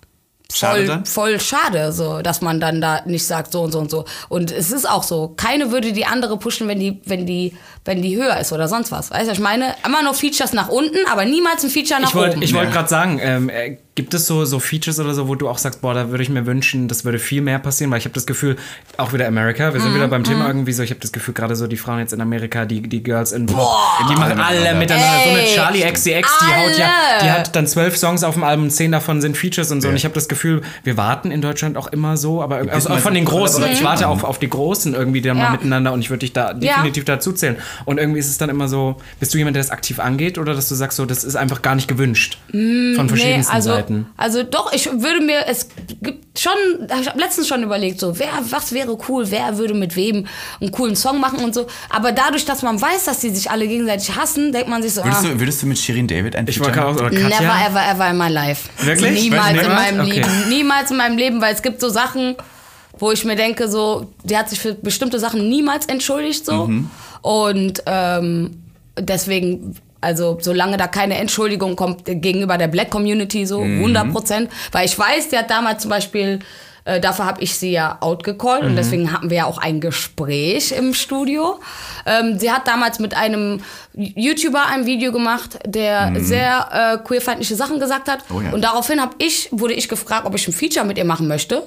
Schade voll, dann? voll schade, so, dass man dann da nicht sagt so und so und so. Und es ist auch so, keine würde die andere pushen, wenn die, wenn die, wenn die höher ist oder sonst was. Weißt du, was ich meine, immer nur Features nach unten, aber niemals ein Feature nach Ich wollte oben. ich wollt Ja. gerade sagen, ähm, äh, gibt es so, so Features oder so, wo du auch sagst, boah, da würde ich mir wünschen, das würde viel mehr passieren, weil ich habe das Gefühl, auch wieder Amerika, wir sind wieder beim Thema irgendwie so, ich habe das Gefühl, gerade so die Frauen jetzt in Amerika, die, die Girls in Pop, die machen alle miteinander. miteinander. So eine Ey, Charlie XCX, die haut ja, die hat dann zwölf Songs auf dem Album, zehn davon sind Features und so. Und ich habe das Gefühl, wir warten in Deutschland auch immer so, aber also auch von den so Großen. Ich warte auch auf die Großen irgendwie dann Ja. mal miteinander und ich würde dich da definitiv dazu zählen. Und irgendwie ist es dann immer so, bist du jemand, der das aktiv angeht oder dass du sagst, so, das ist einfach gar nicht gewünscht von verschiedensten also, Seiten? Also doch, ich würde mir, es gibt schon, ich habe letztens schon überlegt, so, wer, was wäre cool, wer würde mit wem einen coolen Song machen und so. Aber dadurch, dass man weiß, dass die sich alle gegenseitig hassen, denkt man sich so, Würdest, ah, du, würdest du mit Shirin David ein Ich wollte auch, oder Katja? Never ever ever in my life. Wirklich? Niemals in meinem Okay. Leben. Niemals in meinem Leben, weil es gibt so Sachen, wo ich mir denke, so, die hat sich für bestimmte Sachen niemals entschuldigt, so. Mhm. Und ähm, deswegen, also solange da keine Entschuldigung kommt gegenüber der Black Community, so Mhm. 100 Prozent. Weil ich weiß, die hat damals zum Beispiel äh, dafür habe ich sie ja outgecallt Mhm. und deswegen hatten wir ja auch ein Gespräch im Studio. Ähm, sie hat damals mit einem YouTuber ein Video gemacht, der sehr äh, queerfeindliche Sachen gesagt hat. Oh ja. Und daraufhin hab ich, wurde ich gefragt, ob ich ein Feature mit ihr machen möchte.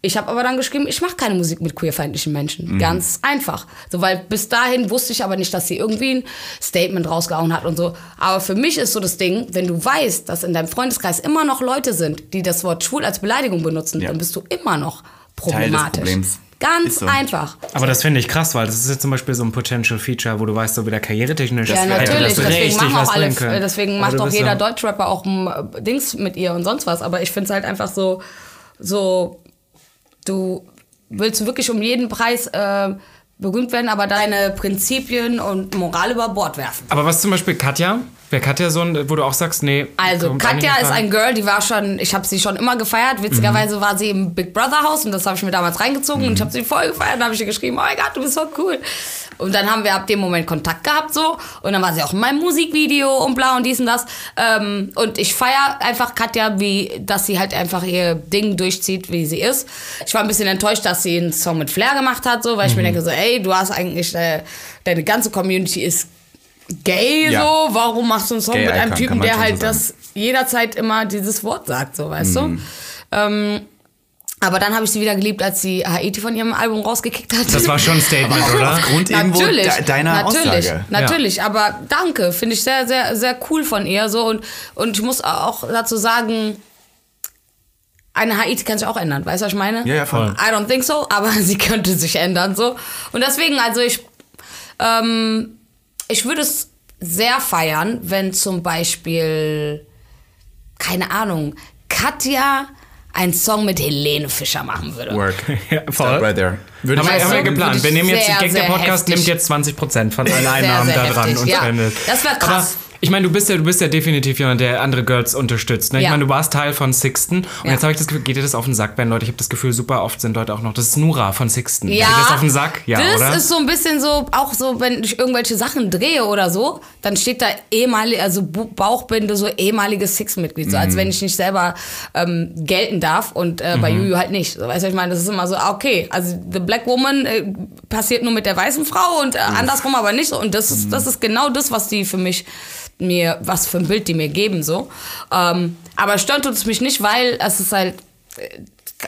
Ich habe aber dann geschrieben, ich mache keine Musik mit queerfeindlichen Menschen. Ganz einfach. So, weil bis dahin wusste ich aber nicht, dass sie irgendwie ein Statement rausgehauen hat und so. Aber für mich ist so das Ding, wenn du weißt, dass in deinem Freundeskreis immer noch Leute sind, die das Wort schwul als Beleidigung benutzen, Ja. dann bist du immer noch Teil des problematisch. Problems. Ganz so. einfach. Aber das finde ich krass, weil das ist jetzt zum Beispiel so ein Potential Feature, wo du weißt, so wieder karrieretechnisch Ja, hätte natürlich. das Deswegen richtig machen was auch alle, deswegen macht bist jeder so- Deutschrapper auch ein äh, Dings mit ihr und sonst was. Aber ich finde es halt einfach so, so, du, willst wirklich um jeden Preis äh, berühmt werden, aber deine Prinzipien und Moral über Bord werfen. Aber was zum Beispiel Katja? Wäre Katja so ein, wo du auch sagst, nee. Also Katja ist ein Girl, die war schon, ich habe sie schon immer gefeiert. Witzigerweise war sie im Big Brother Haus und das habe ich mir damals reingezogen und ich habe sie voll gefeiert. Dann habe ich ihr geschrieben, oh mein Gott, du bist so cool. Und dann haben wir ab dem Moment Kontakt gehabt so und dann war sie auch in meinem Musikvideo und bla und dies und das. Ähm, und ich feiere einfach Katja, wie, dass sie halt einfach ihr Ding durchzieht, wie sie ist. Ich war ein bisschen enttäuscht, dass sie einen Song mit Flair gemacht hat, so, weil ich mir denke so, ey, du hast eigentlich, äh, deine ganze Community ist gay Ja. so, warum machst du einen Song Gay mit einem Typen, der halt so das jederzeit immer dieses Wort sagt, so, weißt Mhm. du? Ähm, aber dann habe ich sie wieder geliebt, als sie Haiti von ihrem Album rausgekickt hat. Das war schon ein Statement, oder? Aufgrund irgendwo natürlich, de deiner natürlich, Aussage. natürlich. Aber danke, finde ich sehr, sehr, sehr cool von ihr so und und ich muss auch dazu sagen, eine Haiti kann sich auch ändern, weißt du, was ich meine? Ja, ja, voll. I don't think so, aber sie könnte sich ändern so. Und deswegen, also ich, ähm, ich würde es sehr feiern, wenn zum Beispiel, keine Ahnung, Katja einen Song mit Helene Fischer machen würde. Work. Ja, voll. Stop right there. Würde Haben wir, Weißt haben wir geplant. ich Wir nehmen jetzt, sehr, Gag der sehr Podcast heftig. nimmt jetzt 20% von allen Einnahmen sehr da dran heftig, und ja. spendet. Das wär krass. Aber ich meine, du bist ja, du bist ja definitiv jemand, der andere Girls unterstützt. Ne? Ich Ja. meine, du warst Teil von Sixten und Ja. jetzt habe ich das Gefühl, geht dir das auf den Sack, wenn Leute, ich habe das Gefühl, super oft sind Leute auch noch, das ist Nura von Sixten. Ja, Geht das auf den Sack? Ja, das oder? ist so ein bisschen so, auch so, wenn ich irgendwelche Sachen drehe oder so, dann steht da ehemalige, also Bauchbinde, so ehemaliges Six-Mitglied, so Mhm. als wenn ich nicht selber ähm, gelten darf und äh, bei Juju halt nicht. So, weißt du, ich meine, das ist immer so, ah, okay, also The Black Woman äh, passiert nur mit der weißen Frau und äh, andersrum aber nicht so. Und das ist, das ist genau das, was die für mich mir, was für ein Bild die mir geben, so. Ähm, aber stört es mich nicht, weil es ist halt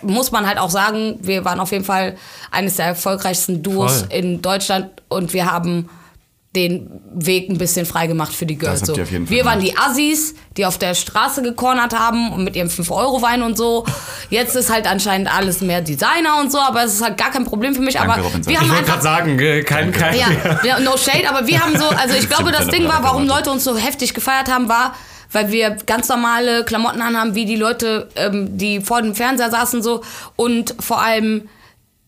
muss man halt auch sagen, wir waren auf jeden Fall eines der erfolgreichsten Duos Voll. in Deutschland und wir haben den Weg ein bisschen freigemacht für die Girls. So. Wir waren die Assis, die auf der Straße gecornert haben und mit ihrem 5-Euro-Wein und so. Jetzt ist halt anscheinend alles mehr Designer und so, aber es ist halt gar kein Problem für mich. Danke, aber Robinson. wir ich haben wollte einfach gerade sagen, kein, kein, ja, ja, no shade, aber wir haben so, also ich glaube, das Ding war, warum Leute uns so heftig gefeiert haben, war, weil wir ganz normale Klamotten anhaben, wie die Leute, ähm, die vor dem Fernseher saßen so und vor allem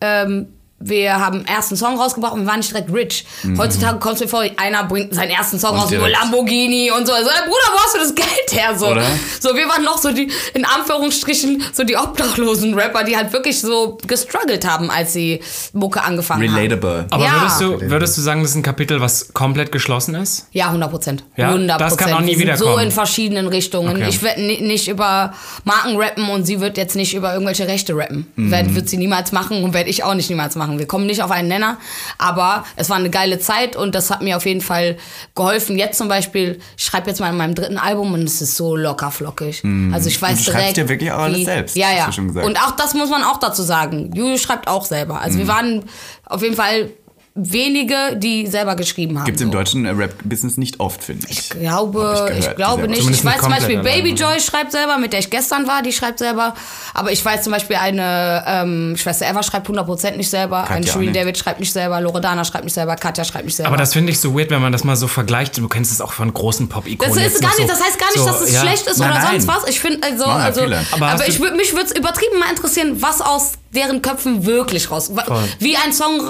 ähm, wir haben ersten Song rausgebracht und wir waren nicht direkt rich. Heutzutage kommst du dir vor, einer bringt seinen ersten Song Und raus, direkt. Lamborghini und so. Also, ey, Bruder, wo hast du das Geld her? So, Oder? so wir waren noch so die, in Anführungsstrichen, so die obdachlosen Rapper, die halt wirklich so gestruggelt haben, als sie Mucke angefangen haben. Relatable. Aber Ja. würdest, du, würdest du sagen, das ist ein Kapitel, was komplett geschlossen ist? Ja, 100 Prozent. Ja? 100 Das kann auch nie wiederkommen. So in verschiedenen Richtungen. Okay. Ich werde ni- nicht über Marken rappen und sie wird jetzt nicht über irgendwelche Rechte rappen. Mhm. Werd, wird sie niemals machen und werde ich auch nicht niemals machen. Wir kommen nicht auf einen Nenner, aber es war eine geile Zeit und das hat mir auf jeden Fall geholfen. Jetzt zum Beispiel, ich schreibe jetzt mal in meinem dritten Album und es ist so locker flockig. Also ich weiß Mhm. Und du schreibst direkt. ja wirklich auch alles wie- selbst, Ja, ja. du schon gesagt. Und auch das muss man auch dazu sagen. Juju schreibt auch selber. Also Mhm. wir waren auf jeden Fall wenige, die selber geschrieben haben. Gibt es im so. deutschen äh, Rap-Business nicht oft, finde ich. Ich glaube, ich ich, glaube nicht. Zumindest Ich weiß zum Beispiel, Baby alleine. Joy schreibt selber, mit der ich gestern war, die schreibt selber. Aber ich weiß zum Beispiel, eine ähm, Schwester Eva schreibt 100% nicht selber, Katja eine Shirin nicht. David schreibt nicht selber, Loredana schreibt nicht selber, Katja schreibt nicht selber. Aber das finde ich so weird, wenn man das mal so vergleicht. Du kennst es auch von großen Pop-Ikonen. das ist jetzt gar noch nicht, so, das heißt gar nicht, so, dass es ja. schlecht ist Nein, oder nein. sonst was. Ich finde, also, ja also viele. Aber aber, ich mich würde es übertrieben mal interessieren, was aus deren Köpfen wirklich raus, Voll. wie ein Song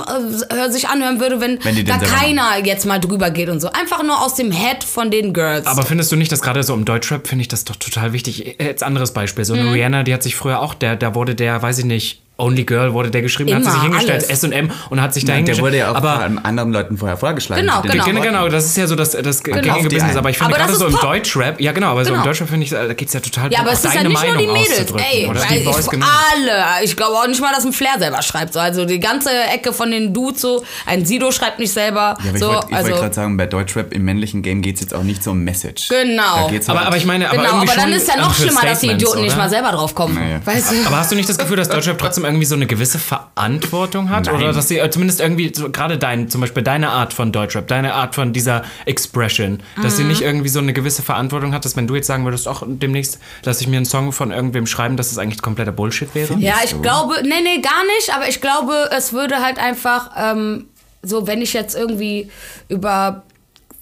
äh, sich anhören würde, wenn, Wenn da keiner jetzt mal drüber geht und so. Einfach nur aus dem Head von den Girls. Aber findest du nicht, dass gerade so im Deutschrap finde ich das doch total wichtig? Jetzt anderes Beispiel. So Mhm. eine Rihanna, die hat sich früher auch, der, da wurde der, weiß ich nicht, Only Girl wurde der geschrieben, hat sie Immer, sich hingestellt. S&M und hat sich da Der hingestellt. wurde ja auch aber anderen Leuten vorher vorgeschlagen. Genau, genau. Genau, genau, das ist ja so das, das gängige Auf die Business. Aber ich finde gerade so im. Deutschrap, ja genau, aber so im Genau. Deutschrap finde ich, da geht es ja total Ja, aber es ist ja nicht nur Meinung die Mädels. Ey, oder? weil Die Boys ich, genau. alle. Ich glaube auch nicht mal, dass ein Flair selber schreibt. So. Also die ganze Ecke von den Dudes so. Ein Sido schreibt nicht selber. Ja, aber so, ich wollte also, wollt gerade sagen, bei Deutschrap im männlichen Game geht es jetzt auch nicht so um Message. Genau. Da geht's Aber, halt- aber ich meine, aber genau, aber dann ist ja noch schlimmer, dass die Idioten nicht mal selber drauf kommen. Naja. Weißt du? Aber hast du nicht das Gefühl, dass Deutschrap trotzdem irgendwie so eine gewisse Verantwortung hat? Nein. Oder dass sie äh, zumindest irgendwie, so, gerade dein, zum Beispiel deine Art von Deutschrap, deine Art von dieser Expression, dass sie Mhm. nicht irgendwie so eine gewisse Verantwortung hat, dass wenn du jetzt sagen würdest, auch demnächst, dass ich mir einen Song von irgendwem schreiben, dass es eigentlich kompletter Bullshit wäre? Ja, ich so. glaube, nee, nee, gar nicht, aber ich glaube, es würde halt einfach, ähm, so wenn ich jetzt irgendwie über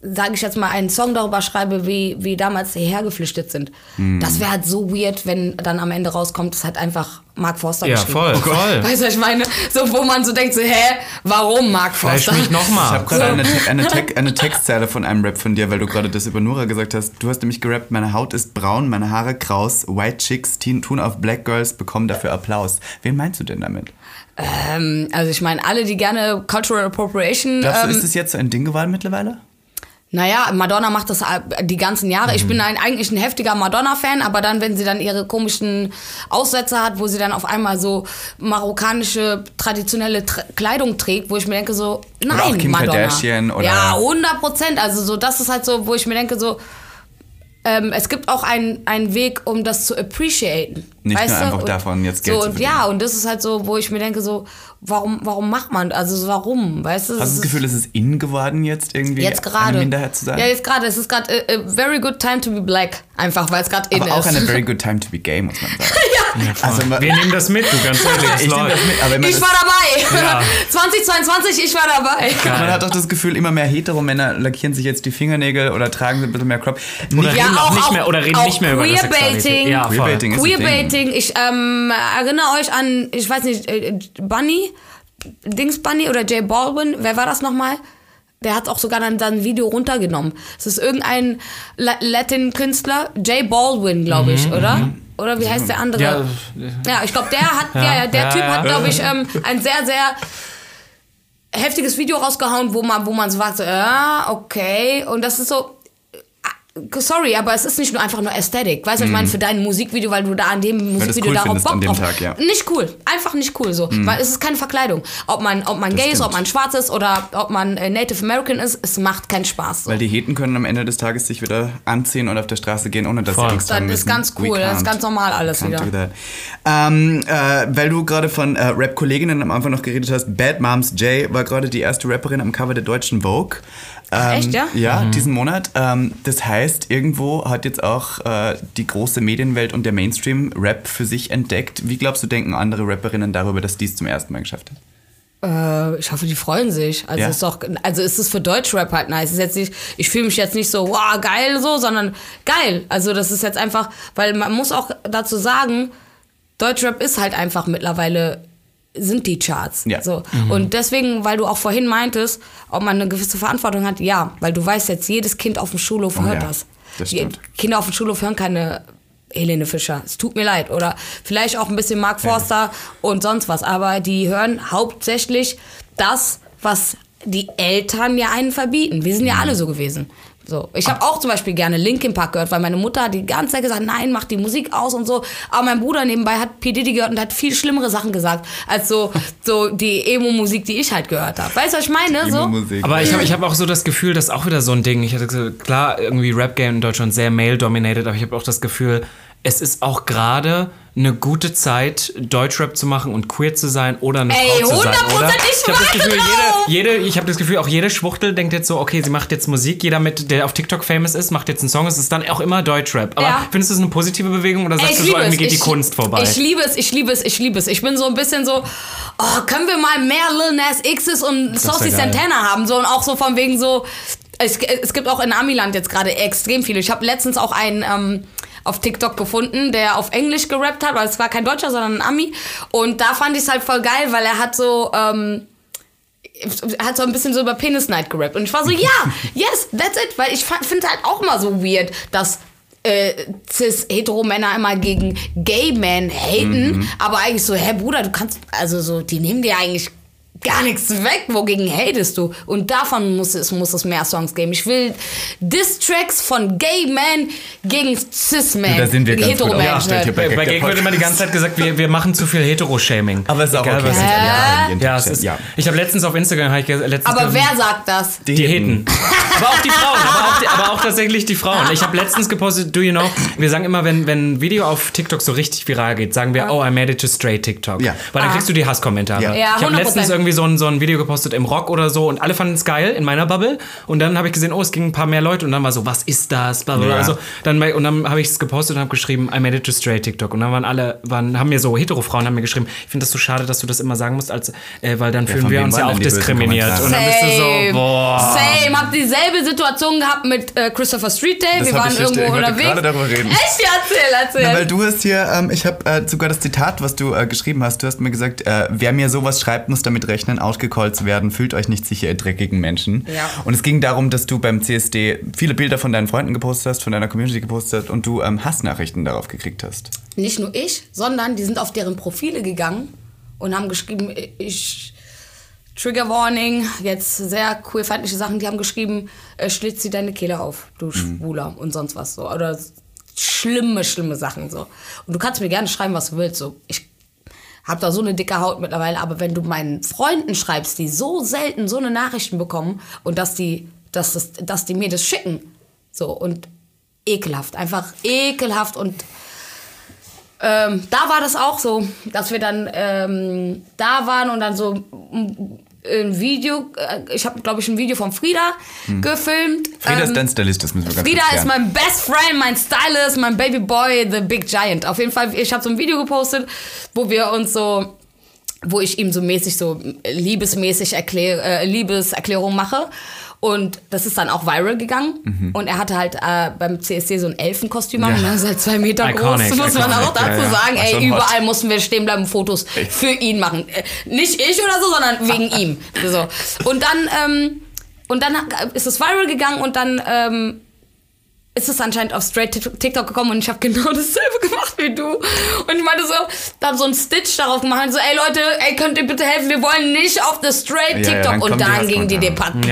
sage ich jetzt mal, einen Song darüber schreibe, wie, wie damals hierher geflüchtet sind. Mhm. Das wäre halt so weird, wenn dann am Ende rauskommt, es hat einfach Mark Forster Ja, geschrieben. voll, voll. Weißt du, was ich meine? So, wo man so denkt, so, hä, warum Mark Forster? mich Ich nochmal. habe gerade eine, Te- eine, Te eine Textzeile von einem Rap von dir, weil du gerade das über Nora gesagt hast. Du hast nämlich gerappt, meine Haut ist braun, meine Haare kraus, White Chicks teen- tun auf Black Girls, bekommen dafür Applaus. Wen meinst du denn damit? Ähm, also ich meine, alle, die gerne Cultural Appropriation Glaubst du, ähm, ist es jetzt so ein Ding geworden mittlerweile? Naja, Madonna macht das äh, die ganzen Jahre. Mhm. Ich bin ein, eigentlich ein heftiger Madonna-Fan, aber dann, wenn sie dann ihre komischen Aussätze hat, wo sie dann auf einmal so marokkanische traditionelle Tr Kleidung trägt, wo ich mir denke so, nein, auch Kim Madonna. Kardashian oder- ja, 100 Prozent. Also so, das ist halt so, wo ich mir denke so, ähm, es gibt auch einen, einen Weg, um das zu appreciaten. Nicht weißt nur du? einfach Und davon jetzt Geld so, zu und verdienen. Ja, und das ist halt so, wo ich mir denke so, warum, warum macht man, also so, warum, weißt du? Hast du das ist- Gefühl, es ist in geworden, jetzt irgendwie Jetzt eine gerade. Minderheit zu sein? Ja, jetzt gerade. Es ist gerade a, a very good time to be black. Einfach, weil es gerade in Aber auch ist. eine very good time to be gay, muss man sagen. Also, ma- Wir nehmen das mit, du ganz ehrlich. ich das mit, aber ich das, war dabei. Ja. 2022, ich war dabei. man hat auch das Gefühl, immer mehr Heteromänner lackieren sich jetzt die Fingernägel oder tragen ein bisschen mehr Crop. Oder Ja, reden auch, auch- nicht mehr, oder reden auch nicht mehr über. Queerbaiting. Ja. Queerbaiting ist ein Ding. Queerbaiting. Ich ähm, erinnere euch an, ich weiß nicht, äh, Bunny, Dings Bunny oder Jay Baldwin. Wer war das nochmal? Der hat auch sogar dann sein Video runtergenommen. Es ist irgendein La Latin-Künstler, Jay Baldwin, glaube ich, oder? Oder wie heißt der andere? Ja, Ja, ich glaube, der hat, ja, ja, der ja, Typ ja. hat, glaube ich, ähm, ein sehr, sehr heftiges Video rausgehauen, wo man, wo man so sagt, so, ja, okay. Und das ist so, sorry, aber es ist nicht nur einfach nur Aesthetic. Weißt du, was ich meine, für dein Musikvideo, weil du da an dem Mhm. Musikvideo cool darauf Bock an dem drauf- Tag, ja. Mhm. Nicht cool. Einfach nicht cool so. Weil es ist keine Verkleidung. Ob man, ob man gay ist, ob man schwarz ist oder ob man äh, Native American ist, es macht keinen Spaß. So. Weil die Heten können am Ende des Tages sich wieder anziehen und auf der Straße gehen, ohne dass Voll. sie Angst Das haben ist müssen. ganz cool, das ist ganz normal alles wieder. Ähm, äh, weil du gerade von äh, Rap-Kolleginnen am Anfang noch geredet hast, Bad Moms J war gerade die erste Rapperin am Cover der deutschen Vogue. Ähm, Echt, ja? Ja, diesen Monat. Ähm, das heißt, irgendwo hat jetzt auch äh, die große Medienwelt und der Mainstream Rap für sich entdeckt. Wie glaubst du, denken andere Rapperinnen darüber, dass dies zum ersten Mal geschafft hat? Äh, ich hoffe, die freuen sich. Also Ja. ist doch, also ist es für Deutschrap halt nice. Ist jetzt nicht, ich fühle mich jetzt nicht so, wow, geil so, sondern geil. Also das ist jetzt einfach, weil man muss auch dazu sagen, Deutschrap ist halt einfach mittlerweile sind die Charts. Ja. So. Und deswegen, weil du auch vorhin meintest, ob man eine gewisse Verantwortung hat, ja, weil du weißt jetzt, jedes Kind auf dem Schulhof hört Oh ja, das. das stimmt. Kinder auf dem Schulhof hören keine Helene Fischer. Es tut mir leid. Oder vielleicht auch ein bisschen Mark Forster und sonst was. Aber die hören hauptsächlich das, was die Eltern ja einen verbieten. Wir sind ja alle so gewesen. So. Ich habe auch zum Beispiel gerne Linkin Park gehört, weil meine Mutter hat die ganze Zeit gesagt, nein, mach die Musik aus und so. Aber mein Bruder nebenbei hat P. Diddy gehört und hat viel schlimmere Sachen gesagt, als so, so die Emo-Musik, die ich halt gehört habe. Weißt du, was ich meine? So? Aber ich habe ich hab auch so das Gefühl, das ist auch wieder so ein Ding. Ich hatte gesagt, klar, irgendwie Rap-Game in Deutschland sehr male-dominated, aber ich habe auch das Gefühl, es ist auch gerade eine gute Zeit, Deutschrap zu machen und queer zu sein oder eine Ey, Frau zu sein, 100% oder? ich habe das Gefühl, jede, jede, ich habe das Gefühl, auch jede Schwuchtel denkt jetzt so, okay, sie macht jetzt Musik. Jeder mit, der auf TikTok famous ist, macht jetzt einen Song. Es ist dann auch immer Deutschrap. Aber Ja. findest du es eine positive Bewegung oder Ey, sagst ich du so, mir es. geht die Ich- Kunst vorbei? Ich liebe es, ich liebe es, ich liebe es. Ich bin so ein bisschen so, oh, können wir mal mehr Lil Nas X's und Saucy. Santana haben? So und auch so von wegen so, es, es gibt auch in Amiland jetzt gerade extrem viele. Ich habe letztens auch einen ähm, auf TikTok gefunden, der auf Englisch gerappt hat, weil es war kein Deutscher, sondern ein Ami. Und da fand ich es halt voll geil, weil er hat so, ähm, hat so ein bisschen so über Penis Night gerappt. Und ich war so, ja, yes, that's it. Weil ich finde halt auch mal so weird, dass äh, cis-hetero-Männer immer gegen Gay-Men haten. Aber eigentlich so, hä, Bruder, du kannst, also so, die nehmen dir eigentlich gar nichts weg. Wogegen hatest du? Und davon muss es, muss es mehr Songs geben. Ich will Diss-Tracks von Gay-Men gegen Cis-Men. Da sind wir ganz gut Hetero-Men. aufgestellt hier bei, Gag wird immer die ganze Zeit gesagt, wir, wir machen zu viel Hetero-Shaming. Aber es ist auch Egal, okay. was- ja alle Ja, es ist, ja. ich habe letztens auf Instagram, ich letztens Aber gesehen- wer sagt das? Die, Die Heten. Aber auch die Frauen, aber auch, die, aber auch tatsächlich die Frauen. Ich habe letztens gepostet, do you know, wir sagen immer, wenn, wenn ein Video auf TikTok so richtig viral geht, sagen wir, oh, I made it to straight TikTok. Ja. Weil dann Ah. kriegst du die Hasskommentare. Ja. Ja, ich habe 100%. letztens irgendwie irgendwie so ein, so ein Video gepostet im Rock oder so und alle fanden es geil in meiner Bubble. Und dann habe ich gesehen, oh, es ging ein paar mehr Leute und dann war so, was ist das? Bla, bla, bla. Ja. Also, dann, und dann habe ich es gepostet und habe geschrieben, I made it to straight TikTok. Und dann waren alle, waren, haben mir so Hetero-Frauen haben mir geschrieben, ich finde das so schade, dass du das immer sagen musst, als, äh, weil dann fühlen von wir uns ja auch diskriminiert. Und dann bist du so, boah. Same, hab dieselbe Situation gehabt mit äh, Christopher Street Day. Das wir waren ich irgendwo ich unterwegs. gerade darüber reden. Echt? Ja, erzähl, erzähl. Na, weil du hast hier, ähm, ich habe äh, sogar das Zitat, was du äh, geschrieben hast, du hast mir gesagt, äh, wer mir sowas schreibt, muss damit rechnen, outgecallt zu werden, fühlt euch nicht sicher, ihr dreckigen Menschen. Ja. Und es ging darum, dass du beim CSD viele Bilder von deinen Freunden gepostet hast, von deiner Community gepostet hast und du ähm, Hassnachrichten darauf gekriegt hast. Nicht nur ich, sondern die sind auf deren Profile gegangen und haben geschrieben, ich. Trigger Warning, jetzt sehr queerfeindliche Sachen, die haben geschrieben, äh, schlitz sie deine Kehle auf, du Schwuler und sonst was so. Oder schlimme, schlimme Sachen so. Und du kannst mir gerne schreiben, was du willst. So, ich habe da so eine dicke Haut mittlerweile, aber wenn du meinen Freunden schreibst, die so selten so eine Nachrichten bekommen und dass die, dass, das, dass die mir das schicken, so und ekelhaft, einfach ekelhaft und ähm, da war das auch so, dass wir dann ähm, da waren und dann so ein Video, äh, ich habe glaube ich ein Video von Frieda gefilmt. Hm. Frieda Ähm, ist dein Stylist, das müssen wir ganz Frieda ist mein Best Friend, mein Stylist, mein Baby Boy, the Big Giant. Auf jeden Fall, ich habe so ein Video gepostet, wo wir uns so, wo ich ihm so mäßig so liebesmäßig erklär, äh, Liebeserklärung mache. Und das ist dann auch viral gegangen. Mhm. Und er hatte halt äh, beim CSD so ein Elfenkostüm an. und Er ist halt zwei Meter Iconic, groß, muss man iconic, auch dazu ja, ja. sagen. Ey, überall hot. mussten wir stehen bleiben, Fotos für ihn machen. Äh, nicht ich oder so, sondern wegen ihm. So. Und dann, ähm, und dann ist es viral gegangen und dann ähm, ist es anscheinend auf Straight TikTok gekommen und ich habe genau dasselbe gemacht wie du. Und ich meinte so, da hab so einen Stitch darauf gemacht. So, ey Leute, ey, könnt ihr bitte helfen? Wir wollen nicht auf das Straight Ja, ja, TikTok. dann und die dann ging die Ja,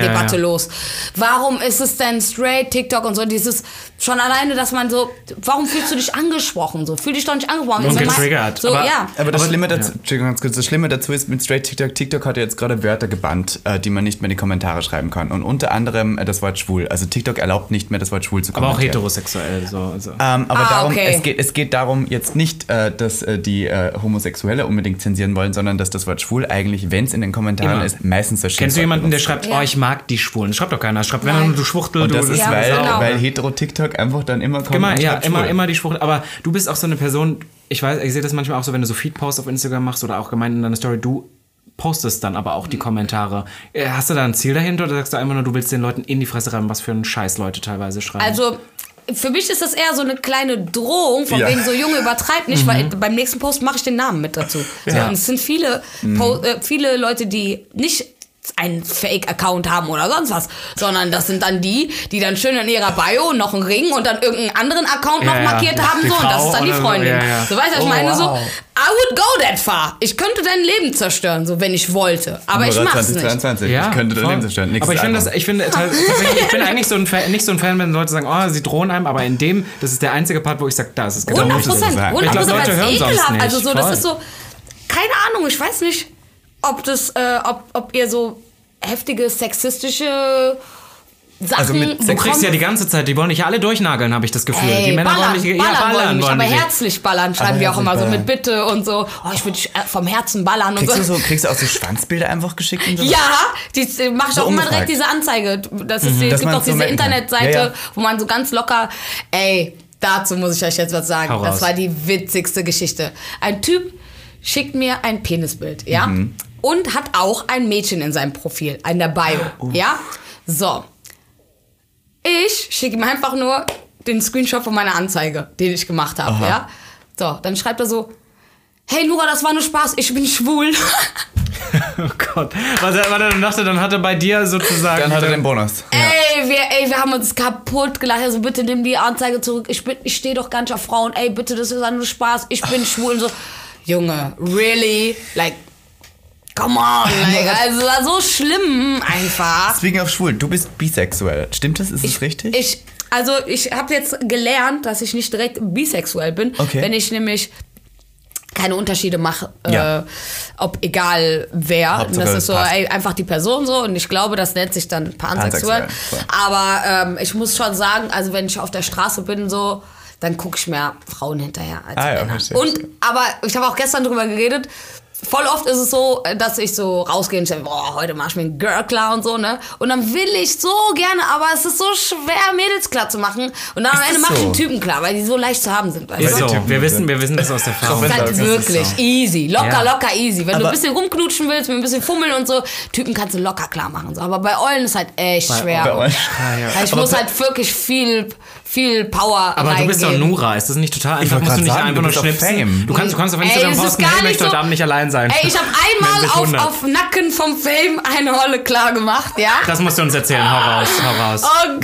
Debatte ja. los. Warum ist es denn Straight TikTok und so? Dieses schon alleine, dass man so, warum fühlst du dich angesprochen? So, fühl dich doch nicht angesprochen. Und getriggert. So, Aber- ja. Aber das Schlimme dazu, Entschuldigung, ganz kurz, das Schlimme dazu ist mit Straight TikTok, TikTok hat ja jetzt gerade Wörter gebannt, äh, die man nicht mehr in die Kommentare schreiben kann. Und unter anderem äh, das Wort schwul. Also TikTok erlaubt nicht mehr das Wort schwul zu Aber auch kommentieren. heterosexuell. So, also. Ähm, aber Ah, darum, okay. es, geht, es geht darum jetzt nicht, äh, dass äh, die äh, Homosexuelle unbedingt zensieren wollen, sondern dass das Wort schwul eigentlich, wenn es in den Kommentaren Immer. ist, meistens das Kennst du jemanden, der schreibt, Ja. oh, ich mag die Schwulen? Das schreibt doch keiner. Schreibt, wenn Nein. du, du Schwuchtel, Und du das ist, Ja, weil, genau. weil hetero-TikTok einfach dann immer kommt. Immer, und ja, immer, schwul. immer die Schwuchtel. Aber du bist auch so eine Person, ich weiß, ich sehe das manchmal auch so, wenn du so Feed-Posts auf Instagram machst oder auch gemeint in deiner Story, du postest dann aber auch die Kommentare. Äh, Hast du da ein Ziel dahinter oder sagst du einfach nur, du willst den Leuten in die Fresse reiben, was für einen Scheiß Leute teilweise schreiben? Also, für mich ist das eher so eine kleine Drohung, von Ja. wegen so, Junge, übertreib nicht, weil beim nächsten Post mache ich den Namen mit dazu. So, Ja. und es sind viele, Po- äh, viele Leute, die nicht einen Fake-Account haben oder sonst was, sondern das sind dann die, die dann schön in ihrer Bio noch einen Ring und dann irgendeinen anderen Account noch Ja, ja. markiert haben Die so und das ist dann die so, Freundin. ja, ja. So weißt du, was ich Oh, meine so, wow. I would go that far. Ich könnte dein Leben zerstören, so wenn ich wollte, aber ich mach's nicht. 2022. ich könnte dein. Leben zerstören. Nächstes Aber ich finde das, ich finde ich bin eigentlich so ein Fan, nicht so ein Fan, wenn Leute sagen, oh, sie drohen einem, aber in dem, das ist der einzige Part, wo ich sage, da ist es genau 100 musst du Prozent, so sagen. 100 Ich glaub, Prozent, Leute weil es hören sonst ekelhaft. nicht. Also so, das Voll. ist so, keine Ahnung, ich weiß nicht, ob das, äh, ob, ob ihr so heftige sexistische Sachen Also mit- du kriegst ja die ganze Zeit, die wollen dich ja alle durchnageln, habe ich das Gefühl. Ey, die Männer ballern, wollen dich ballern, ja, wollen mich, aber herzlich ballern, schreiben die auch immer so ballern. mit Bitte und so. Oh, ich würde dich äh, vom Herzen ballern und Kriegst du, so. so, kriegst du auch so Schwanzbilder einfach geschickt? Und so? Ja, die äh, mache ich So auch immer direkt diese Anzeige. Das ist, die- Dass Es gibt auch so diese. Internetseite, Ja, ja. wo man so ganz locker, ey, dazu muss ich euch jetzt was sagen. Hau Das raus. war die witzigste Geschichte. Ein Typ schickt mir ein Penisbild, ja? Mhm. Und hat auch ein Mädchen in seinem Profil, in der Bio, Oh. ja? So. Ich schicke ihm einfach nur den Screenshot von meiner Anzeige, den ich gemacht habe, Aha. ja? So, dann schreibt er so, hey Nora, das war nur Spaß, ich bin schwul. Oh Gott. Was er, was er dann dachte, dann hat er bei dir sozusagen. Dann hat er den Bonus. Ey, wir, ey, wir haben uns kaputt gelacht. Also bitte nimm die Anzeige zurück. Ich, bin- ich stehe doch gar nicht auf Frauen. Ey, bitte, das ist nur Spaß. Ich bin schwul und so. Junge, really? Like, come on. Like, also das war so schlimm einfach. Speaking of schwul, du bist bisexuell. Stimmt das? Ist es richtig? Ich, also ich habe jetzt gelernt, dass ich nicht direkt bisexuell bin, Okay. wenn ich nämlich keine Unterschiede mache, Ja. äh, ob egal wer. Hauptsache, das ist so ey, einfach die Person so und ich glaube, das nennt sich dann pansexuell. Pansexuell. Aber ähm, ich muss schon sagen, also wenn ich auf der Straße bin so, dann gucke ich mehr Frauen hinterher als Ah ja, Männer. verstehe, und aber ich habe auch gestern drüber geredet. Voll oft ist es so, dass ich so rausgehe und sage, boah, heute mach ich mir einen Girl klar und so, ne? Und dann will ich so gerne, aber es ist so schwer, Mädels klar zu machen. Und dann am Ende mache ich so? einen Typen klar, weil die so leicht zu haben sind. Weißt Ist du? so. Typen Wir wissen, wir wissen das aus der Erfahrung. Das ist halt Das ist wirklich so. easy. Locker, Ja. locker easy. Wenn du Aber- ein bisschen rumknutschen willst, mit ein bisschen fummeln und so, Typen kannst du locker klar machen. So. Aber bei Eulen ist halt echt schwer. bei Eulen- Weil ich Aber muss bei- halt wirklich viel, viel Power Aber du bist doch reingeben. Nura, ist das nicht total einfach? Musst du nicht sagen, einfach nur schnipsen? Fame. Du kannst, du kannst auf Ey, Instagram ist posten, hey, ich nicht möchte heute so- Abend nicht allein sein. Ey, ich habe einmal auf, auf Nacken vom Fame eine Holle klar gemacht, ja? Das musst du uns erzählen, hau raus, hau raus. Oh Gott,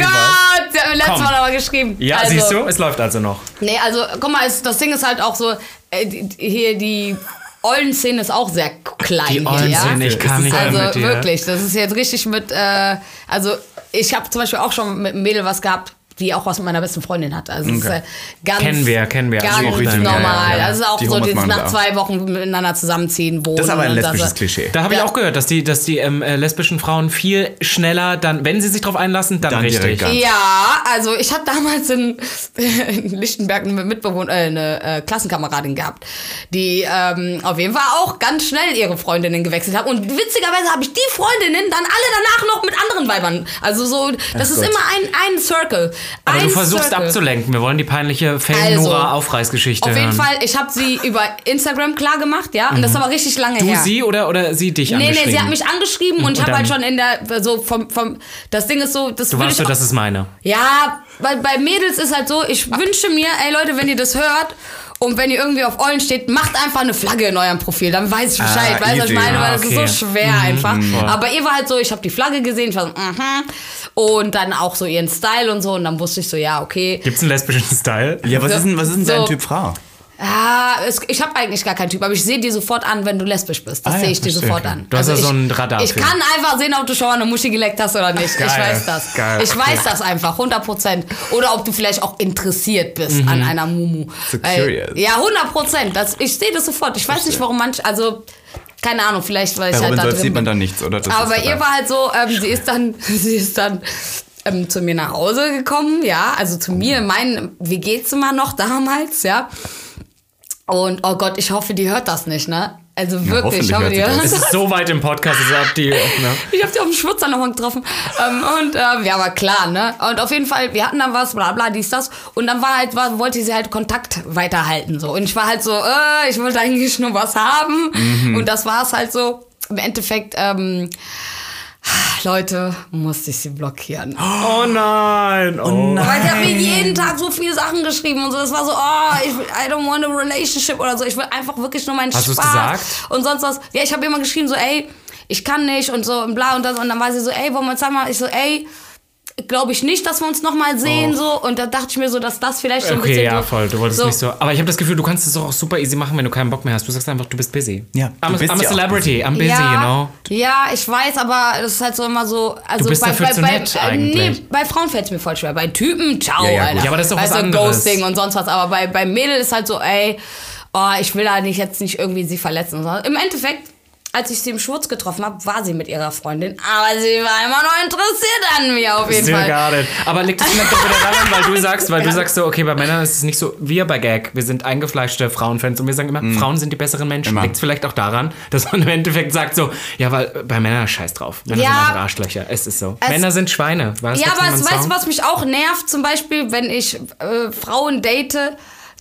der hat mir letztes Komm. Mal aber geschrieben. Ja, also, siehst du, es läuft also noch. Nee, also guck mal, es, das Ding ist halt auch so, äh, die, hier die Eulen-Szene ist auch sehr klein Die hier, ja? Eulen-Szene, ich kann nicht Also mit dir. wirklich, das ist jetzt richtig mit, äh, also ich habe zum Beispiel auch schon mit einem Mädel was gehabt, die auch was mit meiner besten Freundin hat. Also es ist äh, ganz Kennen wir, kennen wir. Ganz Also normal. geil, ja. Also auch Die so, das nach auch. zwei Wochen miteinander zusammenziehen, wohnen. Das ist aber ein lesbisches das- Klischee. Da habe ich Ja. auch gehört, dass die, dass die ähm, äh, lesbischen Frauen viel schneller dann, wenn sie sich drauf einlassen, dann, Dann richtig. Ja, also ich hatte damals in, in Lichtenberg eine Mitbewohner, äh, eine äh, Klassenkameradin gehabt, die ähm, auf jeden Fall auch ganz schnell ihre Freundinnen gewechselt hat. Und witzigerweise habe ich die Freundinnen dann alle danach noch mit anderen Weibern. Also so, das Ach ist Gott. immer ein, ein Circle. Aber ein du versuchst Circle. abzulenken. Wir wollen die peinliche Also, Fame-Nora-Aufreißgeschichte Auf jeden hören. Fall, ich habe sie über Instagram klar gemacht, ja, und das ist aber richtig lange Du her. sie oder, oder sie dich Nee, angeschrieben? nee, sie hat mich angeschrieben und ich Und habe halt schon in der, so vom, vom, das Ding ist so, das Du weißt ich so, das ist meine. Ja, weil bei Mädels ist halt so, ich wünsche mir, ey Leute, wenn ihr das hört und wenn ihr irgendwie auf Eulen steht, macht einfach eine Flagge in eurem Profil, dann weiß ich Bescheid. Ah, weißt du, was ich meine? Weil Ah, das okay. ist so schwer einfach. Aber ihr war halt so, ich habe die Flagge gesehen, ich war so, mhm. Und dann auch so ihren Style und so und dann wusste ich so, ja, okay. Gibt's einen lesbischen Style? Ja, was So- ist denn, was ist denn so- dein Typ Frau? Ja, es, ich habe eigentlich gar keinen Typ, aber ich sehe dir sofort an, wenn du lesbisch bist. Das Ah ja, sehe ich dir sofort an. Also Du hast ja ich, so ein Radar Ich kann einfach sehen, ob du schon mal eine Muschi geleckt hast oder nicht. Geil, Ich weiß das. geil, ich okay. weiß das einfach, 100 Prozent. Oder ob du vielleicht auch interessiert bist Mhm. an einer Mumu. So Weil- curious. Ja, 100 Prozent. Ich sehe das sofort. Ich weiß nicht, warum manche, also keine Ahnung, vielleicht weil ich Bei halt da drin sieht man dann nichts, oder? Das Aber bei ihr war halt so, ähm, sie ist dann, sie ist dann ähm, zu mir nach Hause gekommen, ja, also zu mir in mein WG-Zimmer noch damals, ja. Und oh Gott, ich hoffe, die hört das nicht, ne? Also wirklich, ich hoffentlich hoffe, die hört das. Es ist so weit im Podcast, es hat die. Ne? ich habe die auf dem Schwurzer nochmal getroffen. Ähm, und ähm, ja, war klar, ne? Und auf jeden Fall, wir hatten dann was, bla bla, dies, das. Und dann war halt, war, wollte sie halt Kontakt weiterhalten. so. Und ich war halt so, äh, ich wollte eigentlich nur was haben. Mhm. Und das war es halt so. Im Endeffekt, ähm, Leute, musste ich sie blockieren. Oh nein! Oh nein! Weil sie hat mir jeden Tag so viele Sachen geschrieben und so. Das war so, oh, ich will, I don't want a relationship oder so. Ich will einfach wirklich nur meinen Hast Spaß. gesagt? Und sonst was. Ja, ich habe immer geschrieben so, ey, ich kann nicht und so und bla und das. Und dann war sie so, ey, wollen wir uns mal? Ich so, ey, glaube ich nicht, dass wir uns nochmal sehen so. Und da dachte ich mir so, dass das vielleicht so ein Okay, bisschen ja, voll. Du wolltest so, nicht so. Aber ich habe das Gefühl, du kannst es doch auch super easy machen, wenn du keinen Bock mehr hast. Du sagst einfach, du bist busy. Ja, du I'm, a- bist I'm a ja celebrity, I'm busy, ja, you know. Ja, ich weiß, aber das ist halt so immer so. Also Du bist bei, dafür bei, zu bei, nett äh, eigentlich. Nee, bei Frauen fällt es mir voll schwer. Bei Typen, ciao, Ja, ja. Alter. Ja, aber das ist doch weißt was du, anderes. Ghosting und sonst was. Aber bei, bei Mädel ist halt so, ey, oh, ich will da nicht jetzt nicht irgendwie sie verletzen. Im Endeffekt, als ich sie im Schwurz getroffen habe, war sie mit ihrer Freundin. Aber sie war immer noch interessiert an mir auf jeden Still Fall. it. Aber liegt es vielleicht doch wieder daran, weil du sagst, weil du sagst so, okay, bei Männern ist es nicht so, wir bei Gag, wir sind eingefleischte Frauenfans und wir sagen immer, Frauen sind die besseren Menschen. Immer. Liegt es vielleicht auch daran, dass man im Endeffekt sagt so, ja, weil bei Männern scheiß drauf. Männer Ja. sind Arschlöcher. Es ist so. Es- Männer sind Schweine. War das Ja, aber es, weißt du, was mich auch nervt? Zum Beispiel, wenn ich äh, Frauen date,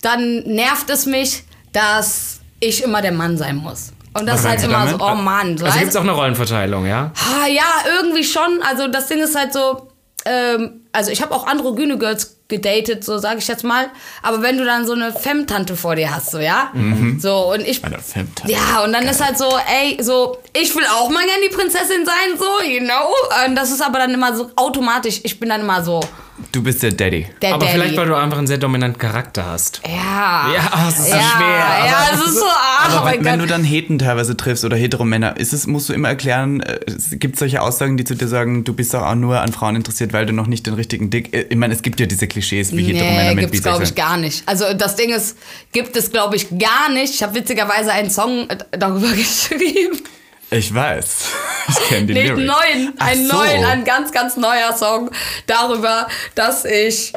dann nervt es mich, dass ich immer der Mann sein muss. Und das Was ist halt immer so, damit? oh Mann. So Also gibt es auch eine Rollenverteilung, ja? Ah, ja, irgendwie schon. Also das Ding ist halt so, ähm, also ich habe auch androgyne Girls gedatet, so sage ich jetzt mal. Aber wenn du dann so eine Femme-Tante vor dir hast, so, ja? So, und ich... Eine Femtante. Ja, und dann ist halt so, ey, so, ich will auch mal gerne die Prinzessin sein, so, you know? Und das ist aber dann immer so automatisch, ich bin dann immer so, Du bist der Daddy. der Aber Daddy. vielleicht, weil du einfach einen sehr dominanten Charakter hast. Ja. Ja, es ist so ja, schwer, Ja, es ist so, ach, oh Aber mein wenn, wenn du dann Heten teilweise triffst oder Heteromänner, ist es, musst du immer erklären, äh, es gibt solche Aussagen, die zu dir sagen, du bist doch auch nur an Frauen interessiert, weil du noch nicht den richtigen Dick. äh, Ich meine, es gibt ja diese Klischees wie Heteromänner Nee, mit gibt's glaube ich gar nicht. Also das Ding ist, gibt es glaube ich gar nicht. Ich habe witzigerweise einen Song äh, darüber geschrieben. Ich weiß. Ich kenne die Nee, Lyrics. neuen, Ach ein so. neuen, ein ganz, ganz neuer Song darüber, dass ich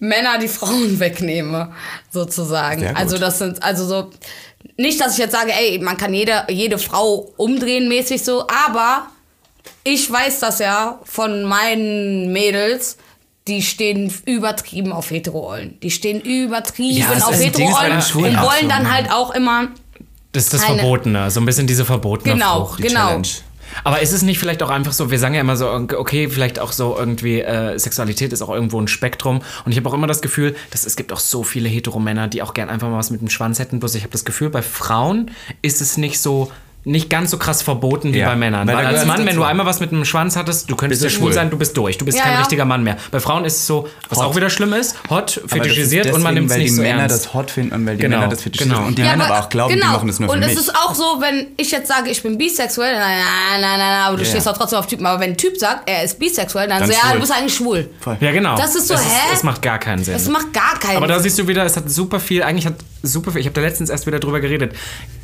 Männer die Frauen wegnehme, sozusagen. Also das sind, also so, nicht, dass ich jetzt sage, ey, man kann jede, jede Frau umdrehen mäßig so, aber ich weiß das ja von meinen Mädels, die stehen übertrieben auf Hetero-Rollen. Die stehen übertrieben Ja, es auf Schwulen und wollen dann ne? halt auch immer Das ist das Verbotene, so ein bisschen diese verbotene Genau, Frucht. Die genau. Challenge. Aber ist es nicht vielleicht auch einfach so, wir sagen ja immer so, okay, vielleicht auch so irgendwie, äh, Sexualität ist auch irgendwo ein Spektrum. Und ich habe auch immer das Gefühl, dass es gibt auch so viele Heteromänner, die auch gern einfach mal was mit dem Schwanz hätten. Bloß ich habe das Gefühl, bei Frauen ist es nicht so, nicht ganz so krass verboten wie Ja, bei Männern. weil Weil als Mann, wenn du einmal was mit einem Schwanz hattest, du könntest ja schwul sein, du bist durch. Du bist Ja, kein ja. richtiger Mann mehr. Bei Frauen ist es so, was Hot. auch wieder schlimm ist, hot, das fetischisiert und man deswegen, nimmt es weil nicht die so Männer ernst. das hot finden und weil die Genau, Männer das fetischisieren. genau. Und die Ja, Männer aber auch glauben, die machen das nur für und mich. es ist auch so, wenn ich jetzt sage, ich bin bisexuell, nein, nein, nein, nein, nein aber du stehst auch trotzdem auf Typen. Aber wenn ein Typ sagt, er ist bisexuell, dann, Dann so, ja, du bist eigentlich schwul. Voll. Ja, genau. Das ist so, hä? es macht gar keinen Sinn. Das macht gar keinen Aber da Sinn. siehst du wieder, es hat super viel, eigentlich hat super viel, ich habe da letztens erst wieder drüber geredet,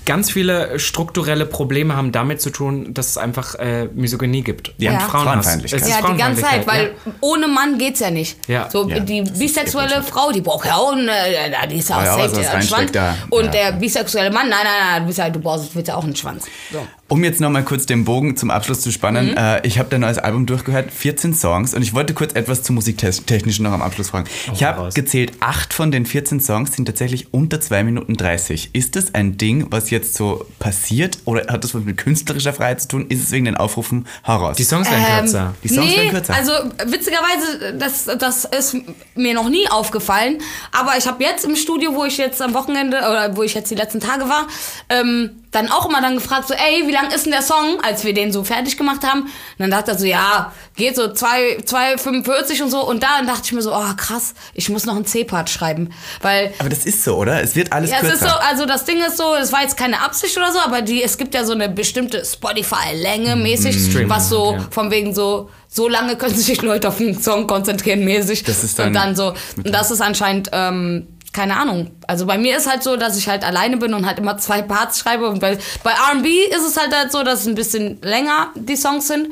ganz viele strukturelle Probleme haben damit zu tun, dass es einfach äh, Misogynie gibt. Ja, und Ja. Frauenfeindlichkeit. Es ist Ja, die ganze Zeit, weil ohne Mann geht's ja nicht. Ja. So, Ja, die das ist bisexuelle. Frau, die braucht ja auch, äh, die ist ja auch Ja, ja, safe, einen reinsteckt Schwanz. da. Und Ja. der bisexuelle Mann, nein, nein, nein, du, bist ja, du brauchst, willst ja auch einen Schwanz. So. Um jetzt nochmal kurz den Bogen zum Abschluss zu spannen, Mhm. äh, ich habe dein neues Album durchgehört, 14 Songs und ich wollte kurz etwas zum Musiktechnischen noch am Abschluss fragen. ich habe gezählt, acht von den 14 Songs sind tatsächlich unter 2 Minuten 30. Ist das ein Ding, was jetzt so passiert oder hat das was mit künstlerischer Freiheit zu tun? Ist es wegen den Aufrufen heraus? Die Songs werden kürzer. Die Songs nee, werden kürzer. also witzigerweise, das, das ist mir noch nie aufgefallen. Aber ich habe jetzt im Studio, wo ich jetzt am Wochenende oder wo ich jetzt die letzten Tage war, ähm, dann auch immer dann gefragt, so, ey, wie lang ist denn der Song, als wir den so fertig gemacht haben? Und dann dachte er so, ja, geht so 2 2,45 und so. Und da dachte ich mir so, oh krass, ich muss noch einen C-Part schreiben. Weil aber das ist so, oder? Es wird alles ja, es kürzer. ist so, also das Ding ist so, es war jetzt keine Absicht oder so, aber die, es gibt ja so eine bestimmte Spotify-Länge mäßig, Streaming, was so ja. von wegen so, so lange können sich Leute auf einen Song konzentrieren mäßig. Das ist dann- und dann so, und das ist anscheinend, ähm, keine Ahnung. Also bei mir ist halt so, dass ich halt alleine bin und halt immer zwei Parts schreibe. Und bei, bei R&B ist es halt, halt so, dass es ein bisschen länger die Songs sind.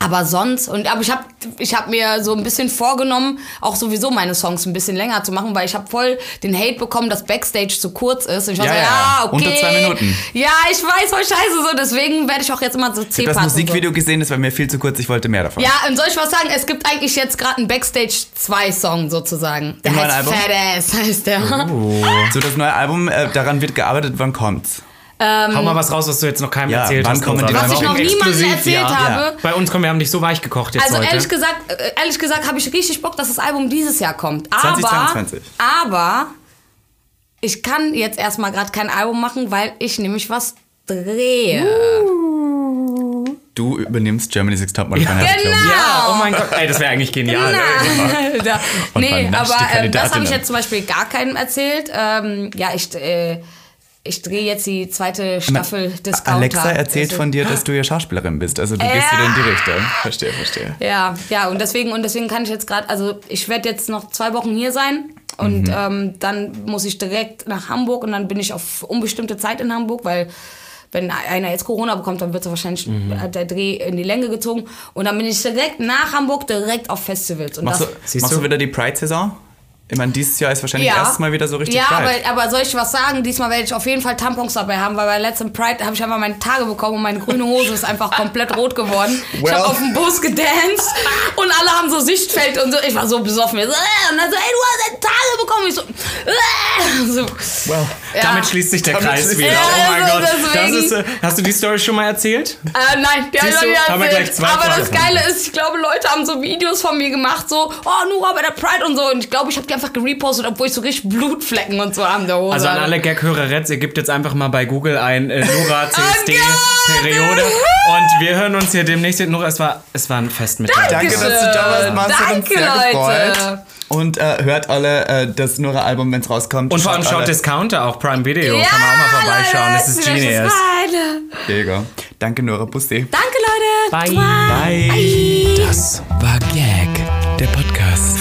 Aber sonst, und aber ich habe ich hab mir so ein bisschen vorgenommen, auch sowieso meine Songs ein bisschen länger zu machen, weil ich habe voll den Hate bekommen, dass Backstage zu kurz ist. Und ich war Ja, so, ja, okay. unter zwei Minuten. Ja, ich weiß, voll scheiße so, deswegen werde ich auch jetzt immer so ich habe das und so. Musikvideo gesehen, das war mir viel zu kurz, ich wollte mehr davon. Ja, und soll ich was sagen? Es gibt eigentlich jetzt gerade einen Backstage 2 Song sozusagen. Der Im heißt Album? Fat Ass, heißt der. So, das neue Album, äh, daran wird gearbeitet, wann kommt's? Hau mal was raus, was du jetzt noch keinem Ja, erzählt hast. kommen. Was ich noch haben niemandem erzählt ja. habe. Bei uns kommen, wir haben dich so weich gekocht jetzt Also heute. ehrlich gesagt, äh, ehrlich gesagt habe ich richtig Bock, dass das Album dieses Jahr kommt. Aber, 2022. aber ich kann jetzt erstmal gerade kein Album machen, weil ich nämlich was drehe. Du übernimmst Germany's Next Topmodel von Herbert Genau. Ja, oh mein Gott, ey, das wäre eigentlich genial. Da, Und nee, aber ähm, das habe ich jetzt zum Beispiel gar keinem erzählt. Ähm, ja, ich, äh, ich drehe jetzt die zweite Staffel des Alexa erzählt Also- von dir, dass du ja Schauspielerin bist. Also du gehst wieder in die Richtung. Verstehe, verstehe. Ja, ja, und deswegen, und deswegen kann ich jetzt gerade, also ich werde jetzt noch zwei Wochen hier sein und Mhm. ähm, dann muss ich direkt nach Hamburg und dann bin ich auf unbestimmte Zeit in Hamburg, weil wenn einer jetzt Corona bekommt, dann wird so wahrscheinlich Mhm. äh, der Dreh in die Länge gezogen und dann bin ich direkt nach Hamburg direkt auf Festivals. Und Machst, du, das, Siehst machst du? du wieder die Pride-Saison? Ich meine, dieses Jahr ist wahrscheinlich Ja. erstes Mal wieder so richtig ja, aber, aber soll ich was sagen? Diesmal werde ich auf jeden Fall Tampons dabei haben, weil bei letztem Pride habe ich einfach meine Tage bekommen und meine grüne Hose ist einfach komplett rot geworden. Ich Well. habe auf dem Bus gedanced und alle haben so Sichtfeld und so. Ich war so besoffen. Ich So, äh, und dann so, ey, du hast deine Tage bekommen. Ich so, äh, so. well, Ja. Damit schließt sich der Damit Kreis wieder. Ja, oh mein also Gott. Das ist, äh, hast du die Story schon mal erzählt? Äh, nein, die Siehst hab ich noch nie haben wir erzählt. gleich zwei Aber Fragen. das Geile ist, ich glaube, Leute haben so Videos von mir gemacht, so, oh, Nura bei der Pride und so. Und ich glaube, ich habe die einfach gerepostet, obwohl ich so richtig Blutflecken und so an der Hose Also an alle Gag-Höreretts, ihr gebt jetzt einfach mal bei Google ein äh, Nora CSD Gott! Periode und wir hören uns hier demnächst. Nora, es war, es war ein Fest mit dir. Danke, dass du da warst. Hat uns Danke, sehr Leute. gefreut. Und äh, hört alle äh, das Nora-Album, wenn es rauskommt. Und vor allem Schaut alle- Discounter, auch Prime Video, Ja, kann man auch mal vorbeischauen. Das ist genius. Mega. Danke, Nora. Bussi. Danke, Leute. Bye. Bye. Das war Gag.